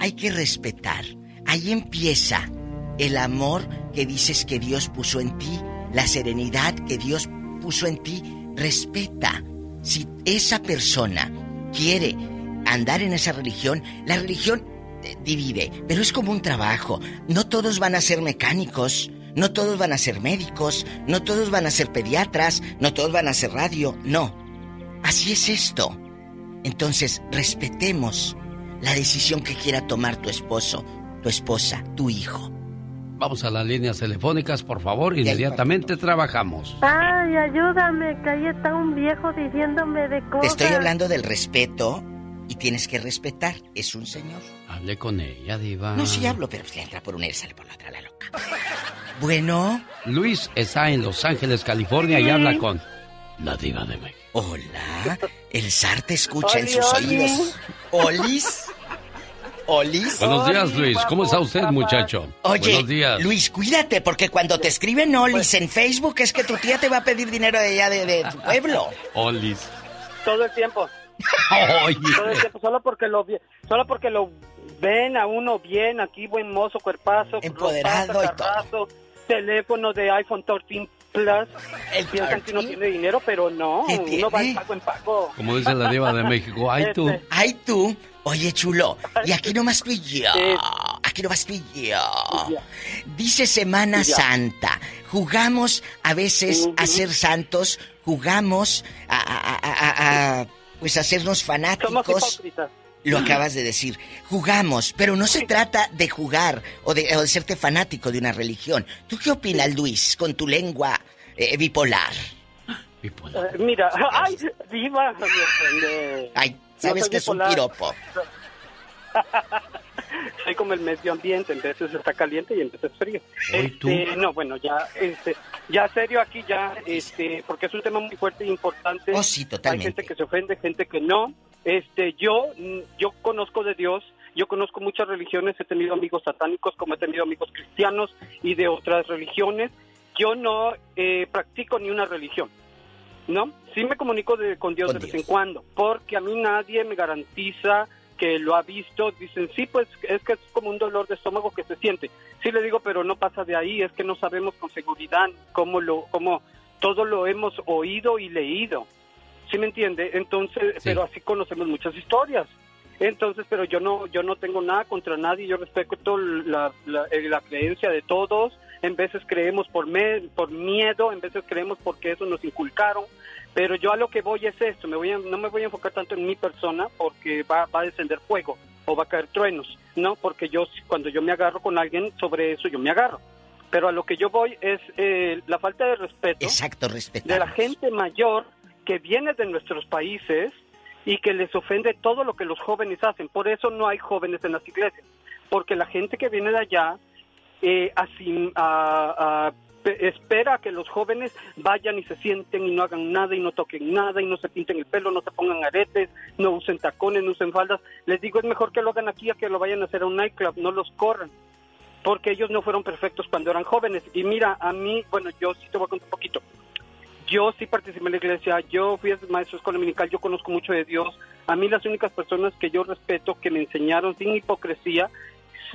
Hay que respetar. Ahí empieza el amor que dices que Dios puso en ti, la serenidad que Dios en ti. Respeta. Si esa persona quiere andar en esa religión, la religión eh, divide, pero es como un trabajo. No todos van a ser mecánicos, no todos van a ser médicos, no todos van a ser pediatras, no todos van a ser radio, no. Así es esto. Entonces, respetemos la decisión que quiera tomar tu esposo, tu esposa, tu hijo. Vamos a las líneas telefónicas, por favor. Inmediatamente trabajamos. Ay, ayúdame, que ahí está un viejo diciéndome de cosas. Te estoy hablando del respeto y tienes que respetar. Es un señor. Hable con ella, Diva. No, sí hablo, pero si entra por una y sale por la otra, la loca. Bueno. Luis está en Los Ángeles, California y habla con la Diva de México. Hola. El zar te escucha en sus oli. oídos. ¿Olis? ¿Olis? Buenos días, Luis. ¿Cómo está usted, muchacho? Oye, Buenos días. Luis, cuídate, porque cuando te escriben Olis en Facebook es que tu tía te va a pedir dinero de allá de, de tu pueblo. Olis. Todo el tiempo. (laughs) Oye. Todo el tiempo, solo porque lo solo porque lo ven a uno bien aquí, buen mozo, cuerpazo, Empoderado ropazo, y todo. teléfono de iPhone 13 Plus. Piensan que uno tiene dinero, pero no, ¿Qué uno va en pago en pago. Como dice la Diva de México. Ay, tú. Este. Ay, tú. Oye, chulo. Y aquí nomás tú y yo. Aquí nomás tú y yo. Dice Semana. Santa. Jugamos a veces a ser santos. Jugamos a, a- a- a- a, pues a hacernos fanáticos. hipócritas. Lo acabas de decir. Jugamos, pero no se trata de jugar o de, o de serte fanático de una religión. ¿Tú qué opinas, Luis, con tu lengua eh, bipolar? Eh, mira, (laughs) ay, diva, me ofende. Ay, sabes soy que es un piropo. (laughs) Soy como el medio ambiente, en veces está caliente y en veces frío. Este, no, bueno, ya, este, ya serio aquí ya, este, porque es un tema muy fuerte e importante. Oh, sí, totalmente. Hay gente que se ofende, gente que no. Este, yo, yo conozco de Dios, yo conozco muchas religiones, he tenido amigos satánicos, como he tenido amigos cristianos y de otras religiones. Yo no eh, practico ni una religión. ¿No? Sí me comunico de- con Dios de vez en cuando, porque a mí nadie me garantiza que lo ha visto. Dicen, sí, pues es que es como un dolor de estómago que se siente. Sí le digo, pero no pasa de ahí, es que no sabemos con seguridad cómo lo, cómo todo lo hemos oído y leído. ¿Sí me entiende? Entonces, pero así conocemos muchas historias. Entonces, pero yo no, yo no tengo nada contra nadie, yo respeto la, la, eh, la creencia de todos. En veces creemos por, me- por miedo, en veces creemos porque eso nos inculcaron. Pero yo a lo que voy es esto, me voy a- no me voy a enfocar tanto en mi persona porque va, va a descender fuego o va a caer truenos, ¿no? Porque yo cuando yo me agarro con alguien sobre eso yo me agarro. Pero a lo que yo voy es eh, la falta de respeto Exacto, de la gente mayor que viene de nuestros países y que les ofende todo lo que los jóvenes hacen. Por eso no hay jóvenes en las iglesias. porque la gente que viene de allá eh, así, espera que los jóvenes vayan y se sienten y no hagan nada y no toquen nada y no se pinten el pelo, no se pongan aretes, no usen tacones, no usen faldas. Les digo, es mejor que lo hagan aquí a que lo vayan a hacer a un nightclub, no los corran porque ellos no fueron perfectos cuando eran jóvenes. Y mira, a mí, bueno, yo sí te voy a contar un poquito. Yo sí participé en la iglesia, yo fui maestro escuela dominical, yo conozco mucho de Dios. A mí las únicas personas que yo respeto, que me enseñaron sin hipocresía,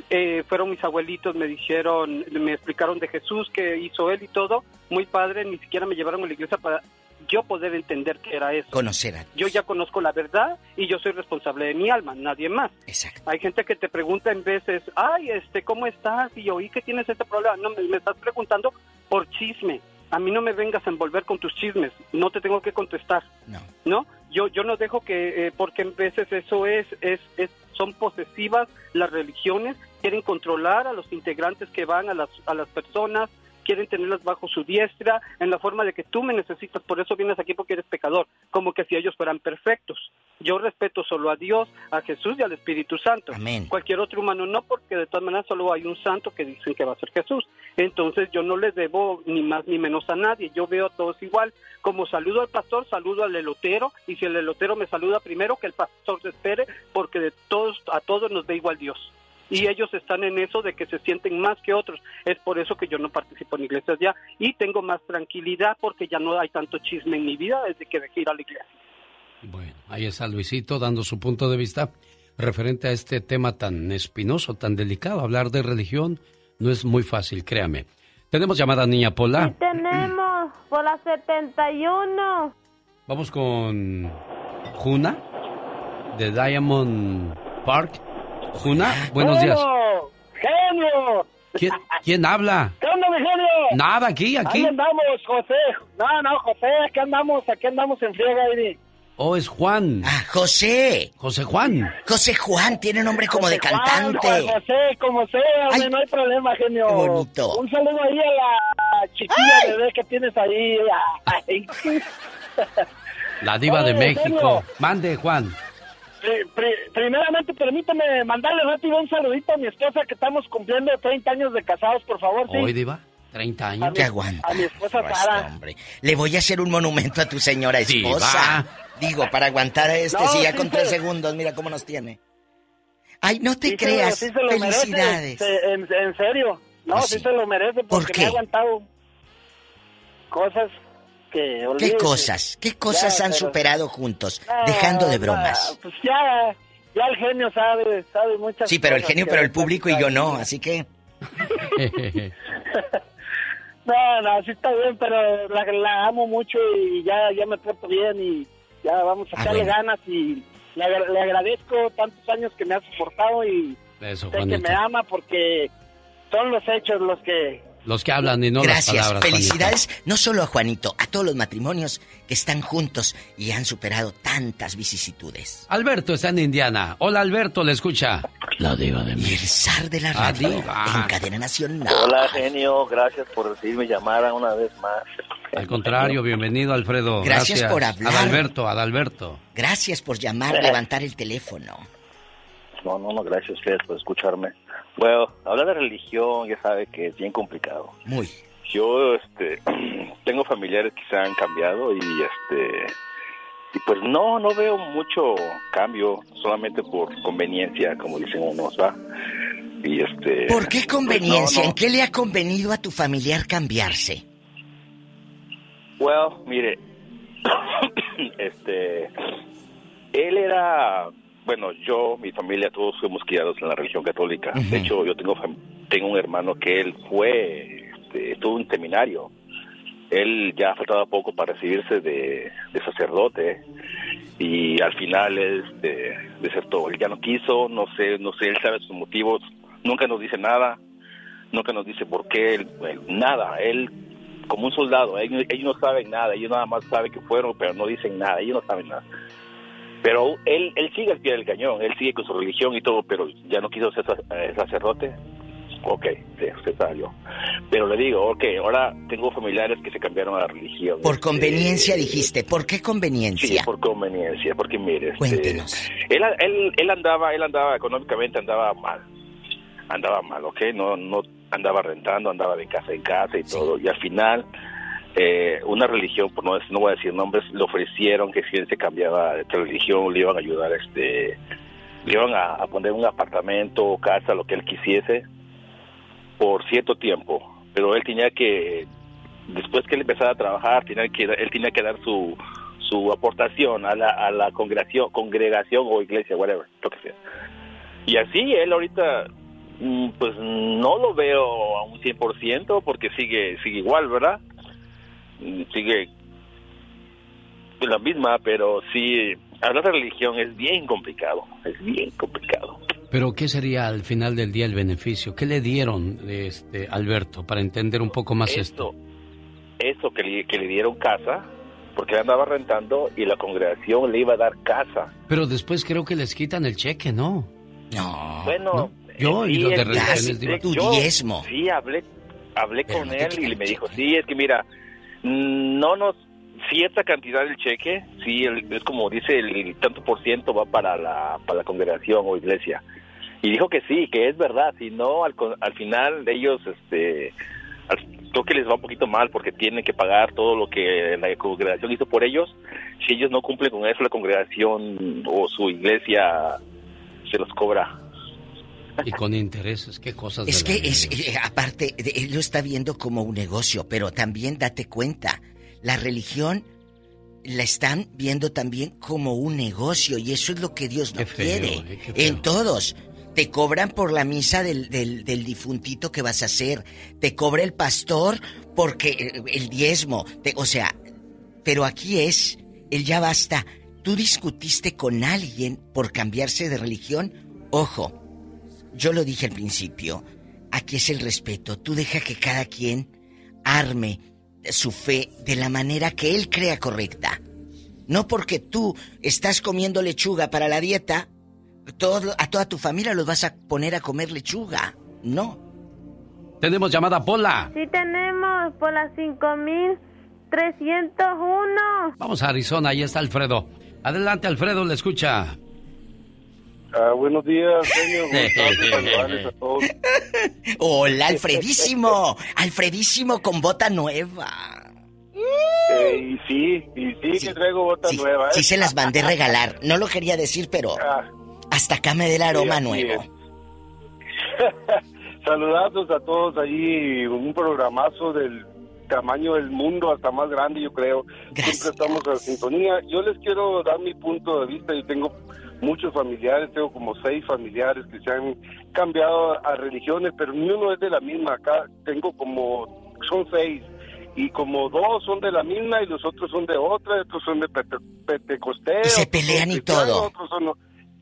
eh, fueron mis abuelitos, me dijeron, me explicaron de Jesús, que hizo él y todo. Muy padre, ni siquiera me llevaron a la iglesia para yo poder entender qué era eso. Conocer a Yo ya conozco la verdad y yo soy responsable de mi alma, nadie más. Exacto. Hay gente que te pregunta en veces, ay, este, ¿cómo estás? Y oí que tienes este problema. No, me, me estás preguntando por chisme. A mí no me vengas a envolver con tus chismes. No te tengo que contestar. No. ¿No? Yo, yo no dejo que, eh, porque en veces eso es, es, es, son posesivas las religiones, quieren controlar a los integrantes que van a las, a las personas, quieren tenerlas bajo su diestra, en la forma de que tú me necesitas, por eso vienes aquí porque eres pecador, como que si ellos fueran perfectos. Yo respeto solo a Dios, a Jesús y al Espíritu Santo. Amén. Cualquier otro humano no, porque de todas maneras solo hay un santo que dicen que va a ser Jesús. Entonces yo no les debo ni más ni menos a nadie, yo veo a todos igual. Como saludo al pastor, saludo al elotero, y si el elotero me saluda primero, que el pastor se espere, porque de todos a todos nos ve igual Dios. Y ellos están en eso de que se sienten más que otros. Es por eso que yo no participo en iglesias ya y tengo más tranquilidad porque ya no hay tanto chisme en mi vida desde que dejé ir a la iglesia. Ahí está Luisito dando su punto de vista referente a este tema tan espinoso, tan delicado. Hablar de religión no es muy fácil, créame. Tenemos llamada Niña Pola. Tenemos (clears throat) por la 71. Vamos con Juna de Diamond Park. Juna, buenos días. ¡Genio! ¿Quién, quién habla? ¿Qué onda, mi genio? Nada, aquí, aquí. Ahí andamos, José. No, no, José, aquí andamos, aquí andamos en friega, Iri. Oh, es Juan. Ah, José. José Juan. José Juan tiene nombre como de José cantante. Juan José, como sea, hombre, no hay problema, genio. qué bonito. Un saludo ahí a la chiquilla bebé que tienes ahí. Ay. La diva de México. genio. Mande, Juan. Pri- pri- primeramente, permíteme mandarle rápido un saludito a mi esposa que estamos cumpliendo 30 años de casados, por favor, ¿sí? Hoy, diva. 30 años. Que aguanta. A mi esposa Pues, Sara. hombre. Le voy a hacer un monumento a tu señora Diva. esposa. Digo, para aguantar a este, No, si ya sí con se- tres segundos, mira cómo nos tiene. Ay, no te Sí, creas. sí se lo merece, Felicidades. se- en, en serio. No, Pues sí. sí. se lo merece porque qué? me ha aguantado cosas que... ¿Qué cosas? ¿Qué cosas Ya, han pero- superado juntos? Ah, Dejando de no, bromas. pues ya, ya el genio sabe, sabe muchas Sí, pero el genio, pero el público y yo no, así que... (laughs) No, no, sí está bien, pero la, la amo mucho y ya, ya me porto bien y ya vamos a Ah, echarle bueno. ganas y le, agra- le agradezco tantos años que me ha soportado y Eso, sé que me ama porque son los hechos los que... Los que hablan y no Gracias, las palabras. felicidades no solo a Juanito, a todos los matrimonios que están juntos y han superado tantas vicisitudes. Alberto está en Indiana. Hola, Alberto, le escucha. La diva de Y el zar de la Ah, radio en cadena nacional. Hola, genio. Gracias por recibirme llamada una vez más. Al contrario, bienvenido, Alfredo. Gracias por hablar. Adalberto, Adalberto. Gracias por llamar, levantar el teléfono. No, no, no, gracias a ustedes por escucharme. Bueno, hablar de religión ya sabe que es bien complicado. Muy. Yo, este, (clears throat) tengo familiares que se han cambiado y, este, y pues no, no veo mucho cambio, solamente por conveniencia, como dicen unos, ¿va? Y este. ¿Por qué conveniencia? pues, no, no. ¿En qué le ha convenido a tu familiar cambiarse? Well, mire, (clears throat) este, él era, bueno, yo, mi familia, todos fuimos criados en la religión católica. De hecho, yo tengo tengo un hermano que él fue, este, estuvo en un seminario. Él ya faltaba poco para recibirse de, de sacerdote y al final él este, desertó. Él ya no quiso, no sé, no sé, él sabe sus motivos, nunca nos dice nada, nunca nos dice por qué, él- él- nada. Él como un soldado, ellos, ellos no saben nada, ellos nada más saben que fueron, pero no dicen nada, ellos no saben nada. Pero él, él sigue al pie del cañón, él sigue con su religión y todo, pero ya no quiso ser eh, sacerdote. Ok, sí, usted salió. Pero le digo, ok, ahora tengo familiares que se cambiaron a la religión. Por Este, conveniencia dijiste. ¿Por qué Sí, conveniencia? por conveniencia, porque mire, este, Cuéntenos. él, él, él andaba, él andaba económicamente andaba mal. andaba mal, ¿ok? No, no andaba rentando, andaba de casa en casa y todo. Y al final, eh, una religión, por no, no voy a decir nombres, le ofrecieron que si él se cambiaba de religión, le iban a ayudar, este, le iban a, a poner un apartamento o casa, lo que él quisiese, por cierto tiempo. Pero él tenía que, después que él empezara a trabajar, tenía que, él tenía que dar su, su aportación a la, a la congregación, congregación o iglesia, whatever, lo que sea. Y así él ahorita, mm, pues no lo veo a un 100% porque sigue, sigue igual, ¿verdad? Sigue la misma, pero sí, hablar de religión es bien complicado, es bien complicado. Pero ¿qué sería al final del día el beneficio? ¿Qué le dieron, este, Alberto, para entender un poco más esto? Eso que le, que le dieron casa, porque él andaba rentando y la congregación le iba a dar casa. Pero después creo que les quitan el cheque, ¿no? No. Bueno, Yo y los de el- religiones Tu diezmo. Sí, hablé, hablé con él y me dijo, sí, es que mira, no nos cierta cantidad del cheque, sí, el- es como dice el, tanto por ciento va para la para la congregación o iglesia. Y dijo que sí, que es verdad, si no al, al final ellos este creo que les va un poquito mal porque tienen que pagar todo lo que la congregación hizo por ellos. Si ellos no cumplen con eso, la congregación o su iglesia se los cobra. Y con intereses, qué cosas. Es que es, eh, aparte, de- él lo está viendo como un negocio, pero también date cuenta, la religión la están viendo también como un negocio y eso es lo que Dios no feo, quiere. eh, en todos. Te cobran por la misa del, del, del difuntito que vas a hacer. Te cobra el pastor porque eh, el diezmo. te- o sea, pero aquí es, el ya basta. ¿Tú discutiste con alguien por cambiarse de religión? Ojo, yo lo dije al principio, aquí es el respeto. Tú deja que cada quien arme su fe de la manera que él crea correcta. No porque tú estás comiendo lechuga para la dieta, todo, a toda tu familia los vas a poner a comer lechuga. No. Tenemos llamada Pola. Sí tenemos por las 5301. Vamos a Arizona, ahí está Alfredo. Adelante, Alfredo, le escucha. Ah, buenos días, (laughs) a todos. Hola, Alfredísimo. Alfredísimo con bota nueva. Eh, y sí, y sí, que traigo bota nueva, ¿eh? Sí se las mandé regalar. No lo quería decir, pero Ah, hasta acá me dé el aroma nuevo. (laughs) Saludazos a todos allí, un programazo del tamaño del mundo, hasta más grande, yo creo. Siempre estamos en sintonía. Yo les quiero dar mi punto de vista. Yo tengo muchos familiares, tengo como seis familiares que se han cambiado a religiones, pero ni uno es de la misma. Acá tengo como, son seis. Y como dos son de la misma y los otros son de otra, otros son de pente- pentecostés. Y se pelean y todo. otros son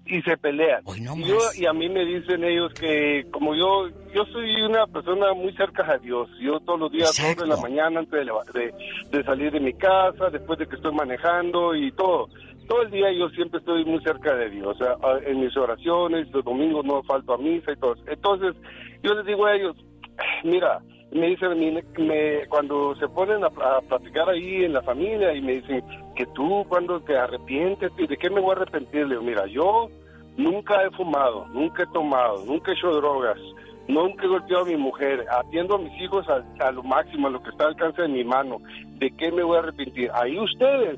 y se pelean. y, yo, y a mí me dicen ellos que como yo yo soy una persona muy cerca a Dios, yo todos los días, dos de la mañana antes de, leva- de, de salir de mi casa, después de que estoy manejando y todo, todo el día yo siempre estoy muy cerca de Dios, o sea, en mis oraciones, los domingos no falto a misa y todo. Entonces, yo les digo a ellos, mira, me dicen, me- me- cuando se ponen a, platicar ahí en la familia y me dicen que tú cuando te arrepientes, ¿y ¿de qué me voy a arrepentir? Le digo, mira, yo nunca he fumado, nunca he tomado, nunca he hecho drogas, nunca he golpeado a mi mujer, atiendo a mis hijos a lo máximo, a lo que está al alcance de mi mano. ¿De qué me voy a arrepentir? Ahí ustedes,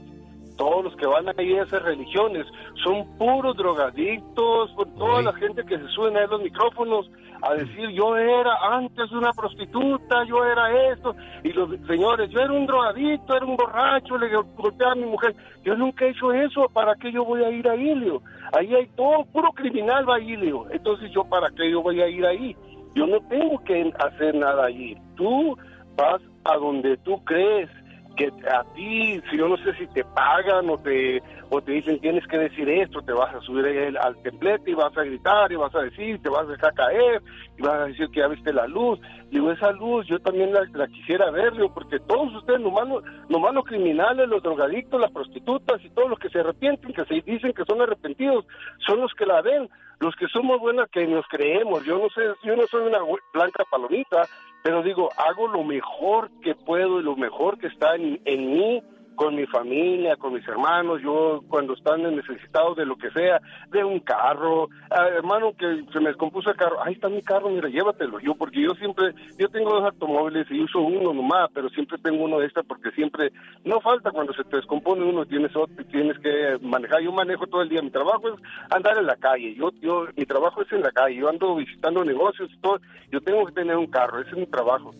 todos los que van ahí a esas religiones, son puros drogadictos, por toda la gente que se suben a los micrófonos a decir yo era antes una prostituta, yo era esto, y los señores, yo era un drogadicto, era un borracho, le golpeaba a mi mujer, yo nunca he hecho eso, ¿para qué yo voy a ir ahí, Leo? Ahí hay todo, puro criminal va ahí, Leo. Entonces yo, ¿para qué yo voy a ir ahí? Yo no tengo que hacer nada allí. Tú vas a donde tú crees que a ti, si yo no sé si te pagan o te, o te dicen tienes que decir esto, te vas a subir al, templete y vas a gritar y vas a decir, te vas a dejar caer y vas a decir que ya viste la luz. Digo, esa luz yo también la, quisiera ver, porque todos ustedes, los- nomás los criminales, los drogadictos, las prostitutas y todos los que se arrepienten, que se dicen que son arrepentidos, son los que la ven. Los que somos buenas que nos creemos. Yo no sé, yo no soy una blanca palomita, pero digo, hago lo mejor que puedo y lo mejor que está en, en mí con mi familia, con mis hermanos, yo cuando están necesitados de lo que sea, de un carro, ah, hermano que se me descompuso el carro, ahí está mi carro, mira, llévatelo, yo porque yo siempre, yo tengo dos automóviles y uso uno nomás, pero siempre tengo uno de estas porque siempre, no falta cuando se te descompone uno, tienes otro, tienes que manejar, yo manejo todo el día, mi trabajo es andar en la calle, yo, yo, mi trabajo es en la calle, yo ando visitando negocios y todo, yo tengo que tener un carro, ese es mi trabajo.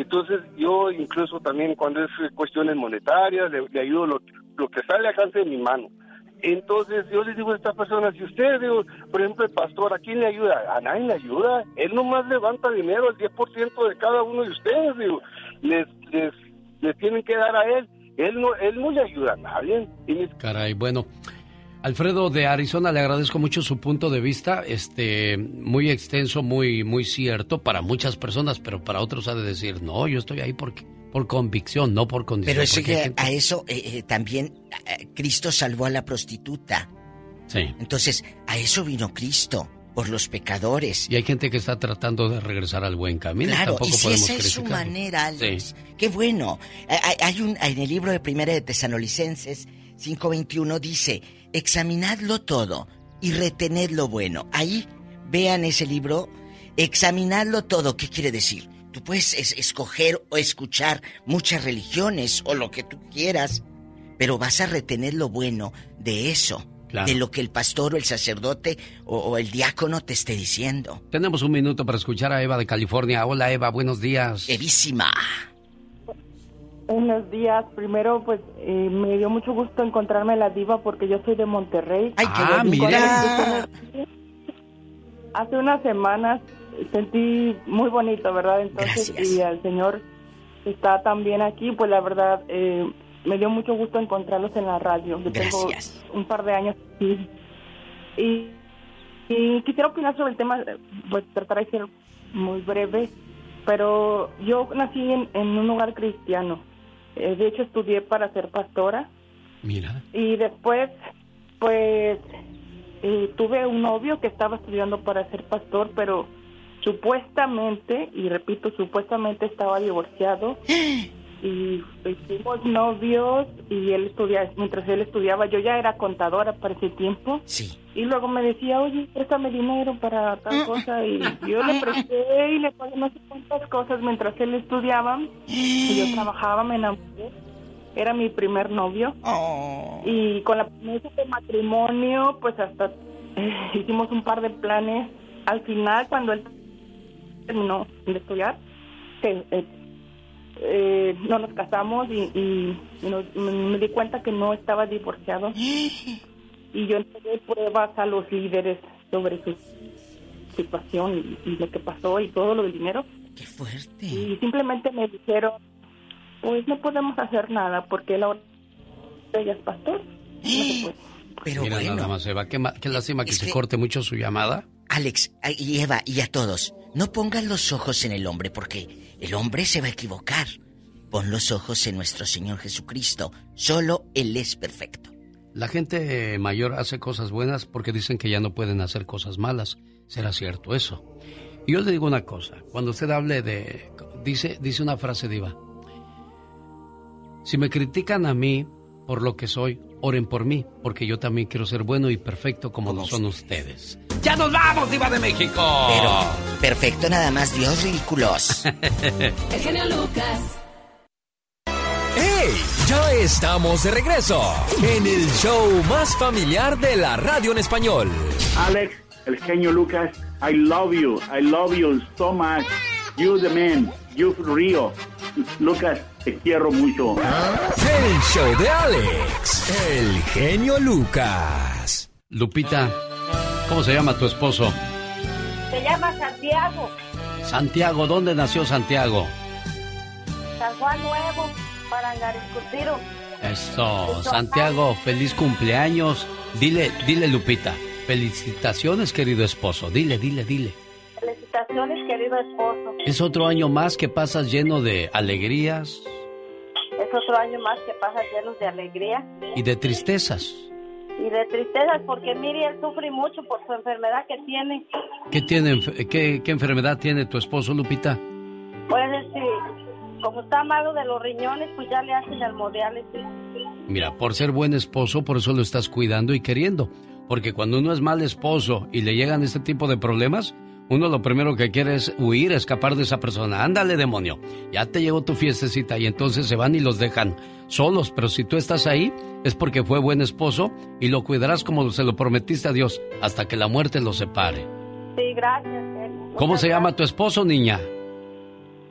Entonces yo incluso también cuando es cuestiones monetarias le, ayudo lo, que sale a de mi mano. Entonces yo les digo a estas personas, si usted, por ejemplo, el pastor, ¿a quién le ayuda? A nadie le ayuda. Él nomás levanta dinero, el 10% de cada uno de ustedes, digo. Les, les, les tienen que dar a él. Él no, él no le ayuda a nadie. Caray, bueno. Alfredo de Arizona, le agradezco mucho su punto de vista, este, muy extenso, muy, muy cierto para muchas personas, pero para otros ha de decir, no, yo estoy ahí porque, por convicción, no por condición. Pero es que a eso eh, eh, también eh, Cristo salvó a la prostituta. Sí. Entonces, a eso vino Cristo, por los pecadores. Y hay gente que está tratando de regresar al buen camino. Claro, y si esa es su manera, Alex, qué bueno. Hay un, en el libro de Primera de Tesanolicenses 5.21 dice, examinadlo todo y retened lo bueno. Ahí vean ese libro, examinadlo todo. ¿Qué quiere decir? Tú puedes escoger o escuchar muchas religiones o lo que tú quieras, pero vas a retener lo bueno de eso. De lo que el pastor o el sacerdote o, o, el diácono te esté diciendo. Tenemos un minuto para escuchar a Eva de California. Hola Eva, buenos días. Evísima. Buenos días. Primero, pues eh, me dio mucho gusto encontrarme la diva porque yo soy de Monterrey. ¡Ay, qué ah, mira! Hace unas semanas sentí muy bonito, ¿verdad? Entonces, y el Señor está también aquí, pues la verdad, eh, me dio mucho gusto encontrarlos en la radio. Yo tengo un par de años aquí. Y, y quisiera opinar sobre el tema, pues tratar de ser muy breve, pero yo nací en, en un lugar cristiano eh, de hecho, estudié para ser pastora. Mira. Y después, pues, eh, tuve un novio que estaba estudiando para ser pastor, pero supuestamente, y repito, supuestamente estaba divorciado. (gasps) y fuimos novios y él estudiaba, mientras él estudiaba, yo ya era contadora para ese tiempo. Sí. Y luego me decía, oye, préstame dinero para tal cosa. Y yo le (laughs) presté y le pagué no sé cuántas cosas mientras él estudiaba. Y yo trabajaba, me enamoré. Era mi primer novio. Oh. Y con la promesa de matrimonio, pues hasta eh, hicimos un par de planes. Al final, cuando él terminó de estudiar, se, eh, eh, no nos casamos y, me, di cuenta que no estaba divorciado. (gasps) y yo entregué pruebas a los líderes sobre su situación y, lo que pasó y todo lo del dinero. ¡Qué fuerte! Y simplemente me dijeron, pues no podemos hacer nada porque él ahora ella es pastor. (gasps) Pero Mira, bueno. nada más, Eva, qué, qué lástima que, se corte mucho su llamada. Alex y Eva y a todos, no pongan los ojos en el hombre porque el hombre se va a equivocar. Pon los ojos en nuestro Señor Jesucristo. Solo Él es perfecto. La gente mayor hace cosas buenas porque dicen que ya no pueden hacer cosas malas. ¿Será cierto eso? Y yo le digo una cosa. Cuando usted hable de... Dice, dice una frase diva. Si me critican a mí por lo que soy, oren por mí, porque yo también quiero ser bueno y perfecto como lo son ustedes. ¡Ya nos vamos, Diva de México! Pero, perfecto nada más, Dios ridículos. (laughs) El genio Lucas. ¡Hey! Ya estamos de regreso en el show más familiar de la radio en español. Alex, el genio Lucas, I love you. I love you so much. You the man. You Rio. Lucas, te quiero mucho. El show de Alex, el genio Lucas. Lupita. ¿Cómo se llama tu esposo? Se llama Santiago. Santiago, ¿dónde nació Santiago? San Juan Nuevo, Parangariscutiro. Eso, Santiago, feliz cumpleaños. Dile, dile Lupita, felicitaciones querido esposo. Dile, dile, dile. Felicitaciones querido esposo. Es otro año más que pasas lleno de alegrías. Es otro año más que pasas lleno de alegría. Y de tristezas y de tristezas porque Miriam sufre mucho por su enfermedad que tiene. ¿Qué, tiene, qué, qué enfermedad tiene tu esposo, Lupita? Pues sí, como está malo de los riñones, pues ya le hacen almodiálisis. Mira, por ser buen esposo, por eso lo estás cuidando y queriendo. Porque cuando uno es mal esposo y le llegan este tipo de problemas, uno lo primero que quiere es huir, escapar de esa persona. Ándale, demonio. Ya te llegó tu fiestecita y entonces se van y los dejan solos. Pero si tú estás ahí, es porque fue buen esposo y lo cuidarás como se lo prometiste a Dios hasta que la muerte los separe. Sí, gracias. ¿Cómo se llama tu esposo, niña?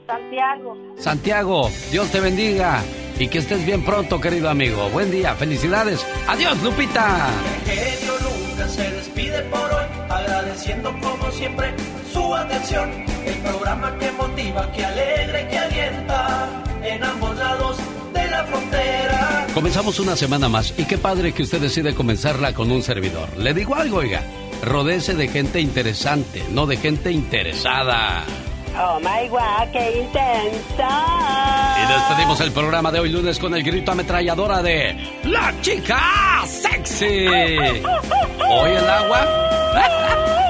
Santiago. Santiago, Dios te bendiga y que estés bien pronto, querido amigo. Buen día, felicidades. Adiós, Lupita. Se despide por hoy, agradeciendo como siempre su atención. El programa que motiva, que alegra y que alienta en ambos lados de la frontera. Comenzamos una semana más y qué padre que usted decide comenzarla con un servidor. Le digo algo, oiga, rodece de gente interesante, no de gente interesada. Oh my god, qué intensa. Y despedimos el programa de hoy lunes con el grito ametralladora de La chica sexy. (laughs) ¿Hoy el agua? (laughs)